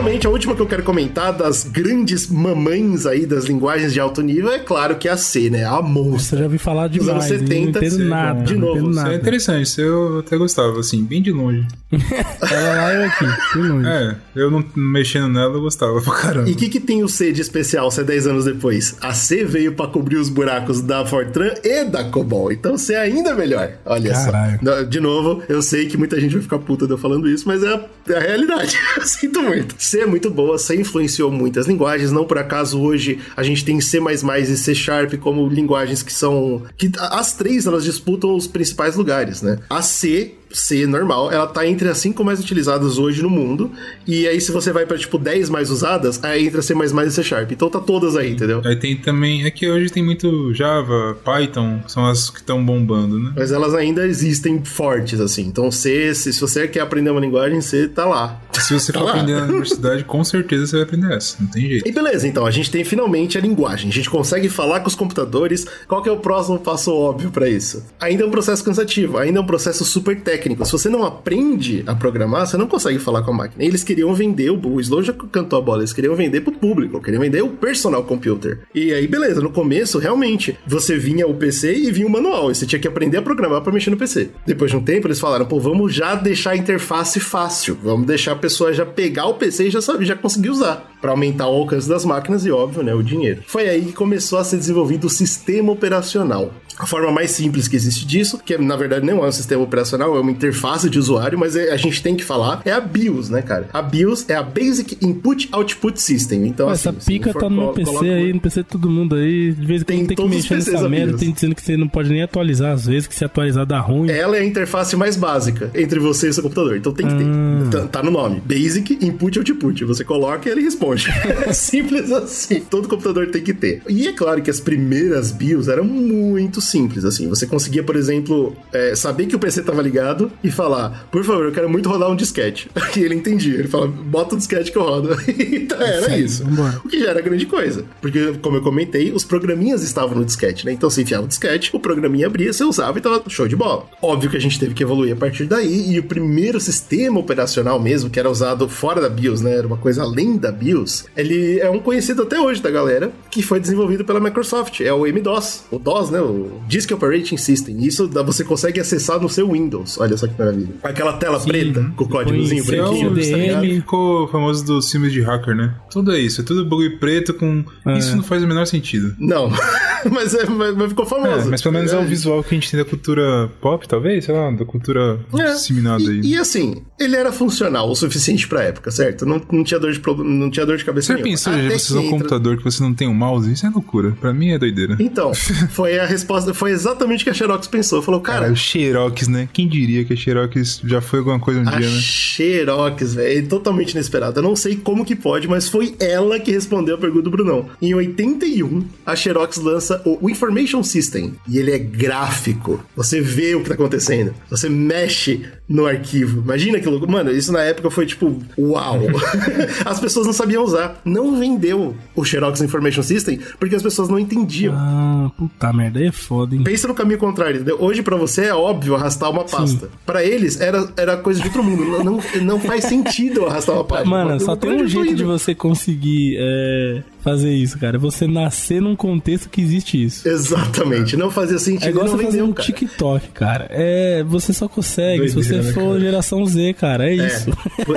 Finalmente, a última que eu quero comentar das grandes mamães aí das linguagens de alto nível é claro que é a C, né? A monstro. Você já ouviu falar anos demais, hein? 70, não entendo sim, nada. de não novo, Isso é interessante, isso eu até gostava, assim, bem de longe. Ela lá eu aqui, bem longe. É, eu não mexendo nela, eu gostava pra caramba. E o que, que tem o C de especial, se é 10 anos depois? A C veio pra cobrir os buracos da Fortran e da Cobol. Então C é ainda melhor. Olha Caralho. só. De novo, eu sei que muita gente vai ficar puta de eu falando isso, mas é a, é a realidade. eu sinto muito. C é muito boa, C influenciou muitas linguagens. Não por acaso hoje a gente tem C e C Sharp como linguagens que são. que As três elas disputam os principais lugares, né? A C C normal, ela tá entre as cinco mais utilizadas hoje no mundo. E aí, se você vai pra tipo 10 mais usadas, aí entra C e C Sharp. Então tá todas aí, entendeu? Aí tem também, é que hoje tem muito Java, Python, que são as que estão bombando, né? Mas elas ainda existem fortes, assim. Então, C, se, se você quer aprender uma linguagem, C tá lá. Se você Tá for lá. aprender na universidade, com certeza você vai aprender essa, não tem jeito. E beleza, então, a gente tem finalmente a linguagem. A gente consegue falar com os computadores. Qual que é o próximo passo óbvio pra isso? Ainda é um processo cansativo, ainda é um processo super técnico. Se você não aprende a programar, você não consegue falar com a máquina. Eles queriam vender, o Slow já cantou a bola, eles queriam vender pro público, queriam vender o personal computer. E aí, beleza, no começo, realmente, você vinha o PC e vinha o manual, e você tinha que aprender a programar pra mexer no PC. Depois de um tempo, eles falaram, pô, vamos já deixar a interface fácil, vamos deixar a pessoa já pegar o PC e já saber, já conseguir usar, Pra aumentar o alcance das máquinas e, óbvio, né, o dinheiro. Foi aí que começou a ser desenvolvido o sistema operacional. A forma mais simples que existe disso, que na verdade não é um sistema operacional, é uma interface de usuário, mas é- a gente tem que falar, é a BIOS, né, cara? A BIOS é a Basic Input Output System. Então, Pô, assim, essa pica tá no meu PC coloca- aí, no PC de todo mundo aí. De vez em quando tem que mexer nessa merda, tem dizendo que você não pode nem atualizar às vezes, que se atualizar dá ruim. Ela é a interface mais básica entre você e seu computador. Então tem que ter. Hum. Tá, tá no nome. Basic Input Output. Você coloca e ele responde. É simples assim. Todo computador tem que ter. E é claro que as primeiras BIOS eram muito simples, assim. Você conseguia, por exemplo, é, saber que o PC estava ligado e falar, por favor, eu quero muito rodar um disquete. E ele entendia. Ele fala, bota o disquete que eu rodo. então era Sério? isso. O que já era grande coisa. Porque, como eu comentei, os programinhas estavam no disquete, né? Então você enfiava o disquete, o programinha abria, você usava e tava show de bola. Óbvio que a gente teve que evoluir a partir daí, e o primeiro sistema operacional mesmo, que era usado fora da BIOS, né? Era uma coisa além da BIOS, ele é um conhecido até hoje da galera, que foi desenvolvido pela Microsoft. É o MS-DOS. O DOS, né? O Disk Operating System. Isso você consegue acessar no seu Windows. Olha só que maravilha. Aquela tela preta, com o códigozinho É branquinho, tá que ficou famoso dos filmes de hacker, né? Tudo é isso, é tudo bagulho preto com. É. Isso não faz o menor sentido. Não, mas, é, mas, ficou famoso. É, mas pelo menos é o visual que a gente tem da cultura pop, talvez, sei lá, da cultura É. disseminada aí. E, e assim, ele era funcional o suficiente pra época, certo? Não, não, tinha, dor de, pro- não tinha dor de cabeça Você nenhuma. pensou, Até você usa um entra- computador que você não tem um mouse? Isso é loucura. Pra mim é doideira. Então, foi a resposta, foi exatamente o que a Xerox pensou. Falou, cara, Cara, o Xerox, né? Quem diria que a Xerox já foi alguma coisa um dia, né? Xerox, velho, é totalmente inesperado. Eu não sei como que pode, mas foi ela que respondeu a pergunta do Brunão. Em 81, a Xerox lança o Information System. E ele é gráfico. Você vê o que tá acontecendo. Você mexe no arquivo. Imagina que louco. Mano, isso na época foi tipo, uau. as pessoas não sabiam usar. Não vendeu o Xerox Information System porque as pessoas não entendiam. Ah, puta merda, aí é foda, hein? Pensa no caminho contrário, entendeu? Hoje pra você é óbvio arrastar uma pasta. Pra eles era, era coisa de outro mundo. Não, não, faz sentido arrastar uma página. Mano, só tem um jeito de você conseguir é, fazer isso, cara. É Você nascer num contexto que existe isso. Exatamente, não fazia sentido. É igual você fazer um cara. TikTok, cara. É, você só consegue se Doideira, você né, for cara? geração Z, cara. É isso.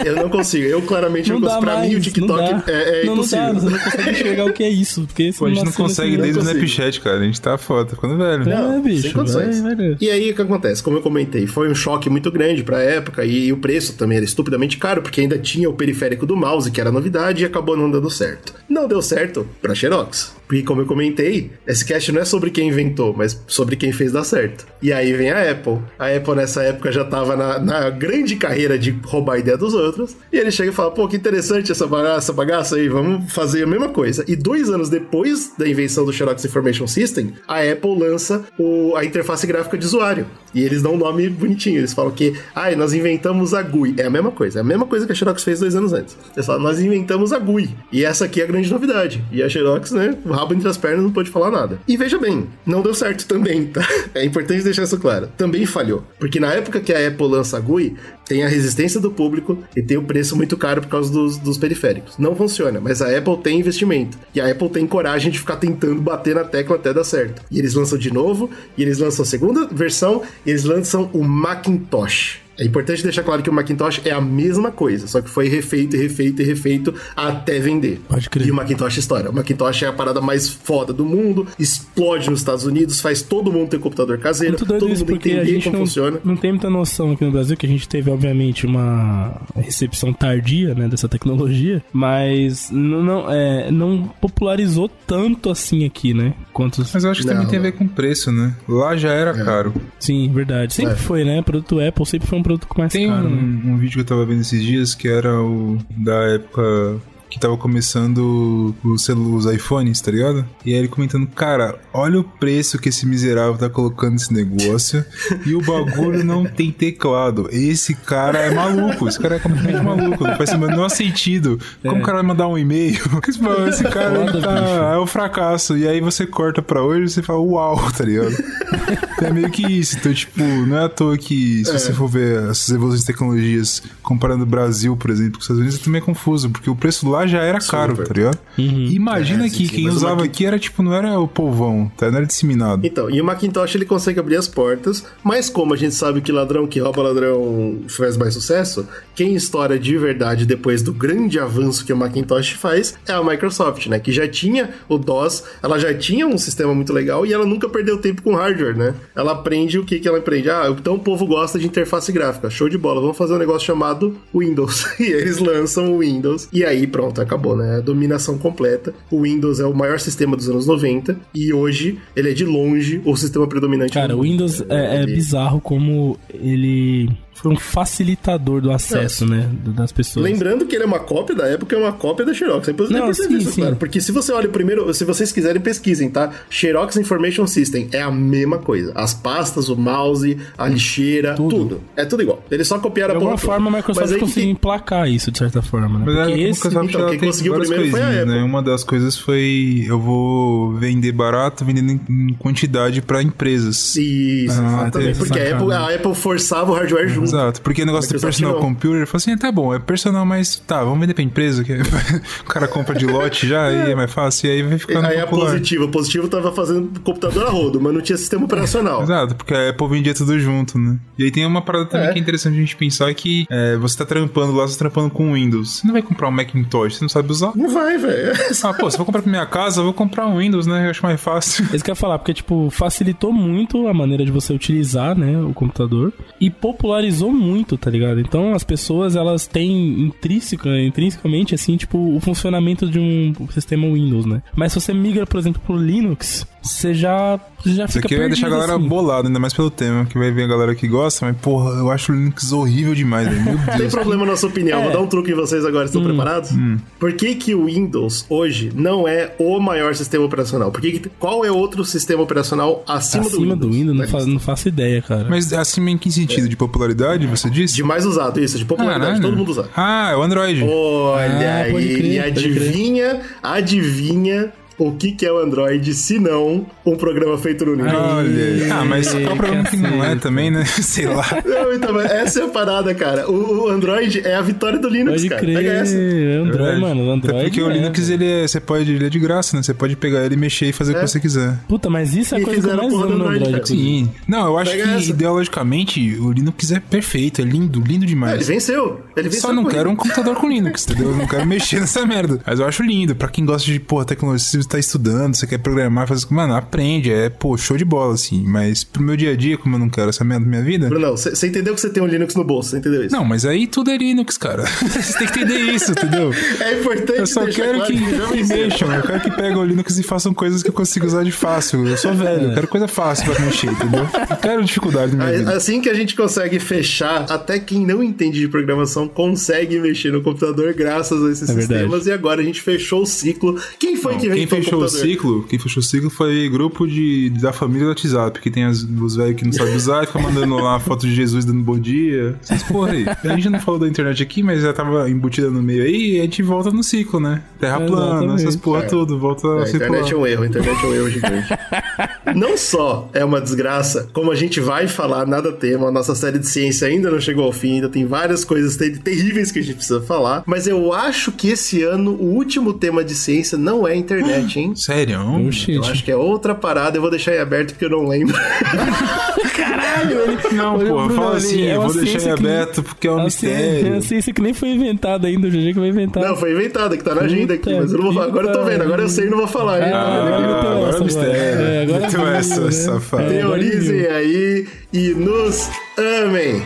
É, eu não consigo. Eu claramente não, Não dá consigo. Pra mais, mim o não TikTok dá. é, é não, não impossível. dá, você não consegue enxergar o que é isso. Porque Pô, a gente não consegue mundo. desde o. Snapchat, cara. A gente tá foda, tá ficando velho. É, Não, bicho, sem condições. vai, vai. E aí o que acontece? Como eu comentei, foi um choque muito grande pra época e o preço também era estupidamente caro, porque ainda tinha o periférico do mouse, que era novidade, e acabou não dando certo. Não deu certo pra Xerox. Porque, como eu comentei, esse cast não é sobre quem inventou, mas sobre quem fez dar certo. E aí vem a Apple. A Apple, nessa época, já tava na, na grande carreira de roubar a ideia dos outros. E ele chega e fala: pô, que interessante essa bagaça, essa bagaça aí, vamos fazer a mesma coisa. E dois anos depois da invenção do Xerox Information System, a Apple lança o- a interface gráfica de usuário. E eles dão um nome bonitinho. Eles falam que, ai, nós inventamos a GUI. É a mesma coisa. É a mesma coisa que a Xerox fez dois anos antes. Eles falam, nós inventamos a GUI. E essa aqui é a grande novidade. E a Xerox, né, o rabo entre as pernas, não pôde falar nada. E veja bem, não deu certo também, tá? É importante deixar isso claro. Também falhou. Porque na época que a Apple lança a GUI, tem a resistência do público e tem o preço muito caro por causa dos, dos periféricos. Não funciona, mas a Apple tem investimento. E a Apple tem coragem de ficar tentando bater na tecla até dar certo. E eles lançam de novo, e eles lançam a segunda versão, eles lançam o Macintosh. É importante deixar claro que o Macintosh é a mesma coisa, só que foi refeito e refeito e refeito até vender. Pode crer. E o Macintosh estoura. O Macintosh é a parada mais foda do mundo, explode nos Estados Unidos, faz todo mundo ter computador caseiro, Muito doido todo isso, mundo porque a entender gente como não, funciona. não tem muita noção aqui no Brasil, que a gente teve, obviamente, uma recepção tardia, né, dessa tecnologia, mas não, não, é, não popularizou tanto assim aqui, né, quanto... Mas eu acho que Não, também tem a ver com preço, né? Lá já era caro. Sim, verdade. Sempre É. foi, né, produto Apple sempre foi um produto mais Tem caro, um, né? um vídeo que eu tava vendo esses dias que era o da época que tava começando os, os iPhones, tá ligado? E aí ele comentando, cara, olha o preço que esse miserável tá colocando nesse negócio e o bagulho não tem teclado. Esse cara é maluco, esse cara é completamente maluco, não faz o menor sentido. Como o cara vai mandar um e-mail? Esse cara Foda, tá, é um fracasso. E aí você corta pra hoje e você fala, uau, tá ligado? É meio que isso. Então, tipo, não é à toa que se você for ver essas evoluções de tecnologias comparando o Brasil, por exemplo, com os Estados Unidos, é também é confuso, porque o preço lá já era caro, tá ligado? Imagina É, sim, que sim, quem mas o usava Mac- aqui era tipo, não era o povão, tá? Não era disseminado. Então, e o Macintosh ele consegue abrir as portas, mas como a gente sabe que ladrão que rouba ladrão faz mais sucesso, quem estoura de verdade depois do grande avanço que o Macintosh faz é a Microsoft, né? Que já tinha o DOS, ela já tinha um sistema muito legal e ela nunca perdeu tempo com hardware, né? Ela aprende o que que ela aprende. Ah, então o povo gosta de interface gráfica. Show de bola, vamos fazer um negócio chamado Windows. e eles lançam o Windows. E aí pronto, acabou, né? A dominação completa. O Windows é o maior sistema dos anos 90 e hoje ele é de longe o sistema predominante Cara, o. Windows é, é Ele- bizarro como ele foi um facilitador do acesso, né? Das pessoas. Lembrando que ele é uma cópia da época, é uma cópia da Xerox. É importante Não, sim, isso, sim. claro. Porque se você olha primeiro, se vocês quiserem, pesquisem, tá? Xerox Information System é a mesma coisa. As pastas, o mouse, a lixeira, tudo. É tudo igual. Eles só copiaram De a porra alguma toda. forma, a Microsoft Mas aí que conseguiu emplacar isso, de certa forma, né? Mas Porque a esse... Microsoft então, quem conseguiu primeiro foi a coisinhas, né? Apple. Uma das coisas foi eu vou vender barato, vendendo em- quantidade pra empresas. Isso, Ah, exatamente. Porque a. Apple, a Apple forçava o hardware junto. Exato, porque o negócio do Microsoft personal não. computer, falou assim, tá bom, é personal, mas tá, vamos vender pra empresa, que o cara compra de lote já, aí é mais fácil, e aí vai ficando Aí a popular. positiva. O positivo tava fazendo computador a rodo, mas não tinha sistema operacional. Exato, porque a Apple vendia tudo junto, né? E aí tem uma parada também É. que é interessante a gente pensar que é, você tá trampando lá, você tá trampando com Windows. Você não vai comprar um Macintosh, você não sabe usar. Não vai, velho. Ah, pô, se eu vou comprar pra minha casa, eu vou comprar um Windows, né? Eu acho mais fácil. Isso que eu ia falar, porque, tipo, facilitou muito a maneira de você utilizar, né, o computador e popularizou muito, tá ligado? Então, as pessoas, elas têm intrínseca, intrinsecamente, assim, tipo, o funcionamento de um sistema Windows, né? Mas se você migra, por exemplo, pro Linux, você já, você já Isso fica aqui vai deixar a galera assim. bolada, ainda mais pelo tema, que vai ver a galera que gosta, mas porra, eu acho o Linux horrível demais, velho. Meu Tem Deus. problema na sua opinião. É. Vou dar um truque em vocês agora. Estão preparados? Por que, que o Windows hoje não é o maior sistema operacional? Por que que- qual é outro sistema operacional acima, Acima do Windows, não, fa- não faço ideia, cara. Mas assim, em que sentido? De popularidade, você disse? De mais usado, isso, de popularidade, Caralho. todo mundo usa. Ah, é o Android. Olha Ah, crer, e adivinha, adivinha o que, que é o Android, se não um programa feito no Linux. Olha. Ah, mas qual o problema que não é também, né? Sei lá. Não, então, essa é a parada, cara. O, o Android é a vitória do Linux, Pode cara. crer, Pega essa. Android, Verdade. mano, o Android. Até porque o é, Linux, ele é, você pode, ele é de graça, né? Você pode pegar ele e mexer e fazer o É. que você quiser. Puta, mas isso é E coisa que eu mais porra amo do no Android. Sim. Não, eu acho Pega que essa. ideologicamente o Linux é perfeito, é lindo, lindo demais. ele venceu. Ele venceu. Só não quero um computador com Linux, entendeu? Eu não quero mexer nessa merda. Mas eu acho lindo. Pra quem gosta de, pô, tecnologia, tá estudando, você quer programar, fazer Mano, aprende. É, pô, show de bola, assim. Mas pro meu dia a dia, como eu não quero essa merda na minha vida. Brunão, você entendeu que você tem um Linux no bolso, você entendeu isso? Não, mas aí tudo é Linux, cara. Você tem que entender isso, entendeu? É importante Eu só quero claro que, que mexam, eu quero que peguem o Linux e façam coisas que eu consigo usar de fácil. Eu sou velho, eu quero coisa fácil pra mexer, entendeu? Não quero dificuldade na minha. Assim que a gente consegue fechar, até quem não entende de programação consegue mexer no computador graças a esses É verdade. sistemas. E agora a gente fechou o ciclo. Quem foi que Quem inventou fechou o ciclo, quem fechou o ciclo foi grupo de, da família do WhatsApp, que tem as- os velhos que não sabem usar e fica mandando lá foto de Jesus dando bom dia. Essas porra aí. A gente não falou da internet aqui, mas já tava embutida no meio aí e a gente volta no ciclo, né? Terra plana, Exatamente. essas porra tudo, volta É, a a internet é um erro, a internet é um erro gigante. não só é uma desgraça, como a gente vai falar nada tema, a nossa série de ciência ainda não chegou ao fim, ainda tem várias coisas ter- terríveis que a gente precisa falar, mas eu acho que esse ano o último tema de ciência não é a internet, hein? Sério? Oxi, Eu acho que é outra parada, eu vou deixar em aberto porque eu não lembro. Caralho, ele... Não, Olha, Bruno, fala ali, assim, é eu vou deixar em ciência que- aberto porque é um É uma ciência- É mistério. uma ciência que nem foi inventada ainda, o GG que vai inventar. Não, foi inventada, que tá na agenda aqui, mas eu não vou falar. Agora eu tô vendo, agora eu sei e não vou falar. Ah, meteu agora é mistério. agora. É, agora viu, essa, né? safado. É, agora Teorizem viu. aí e nos amem.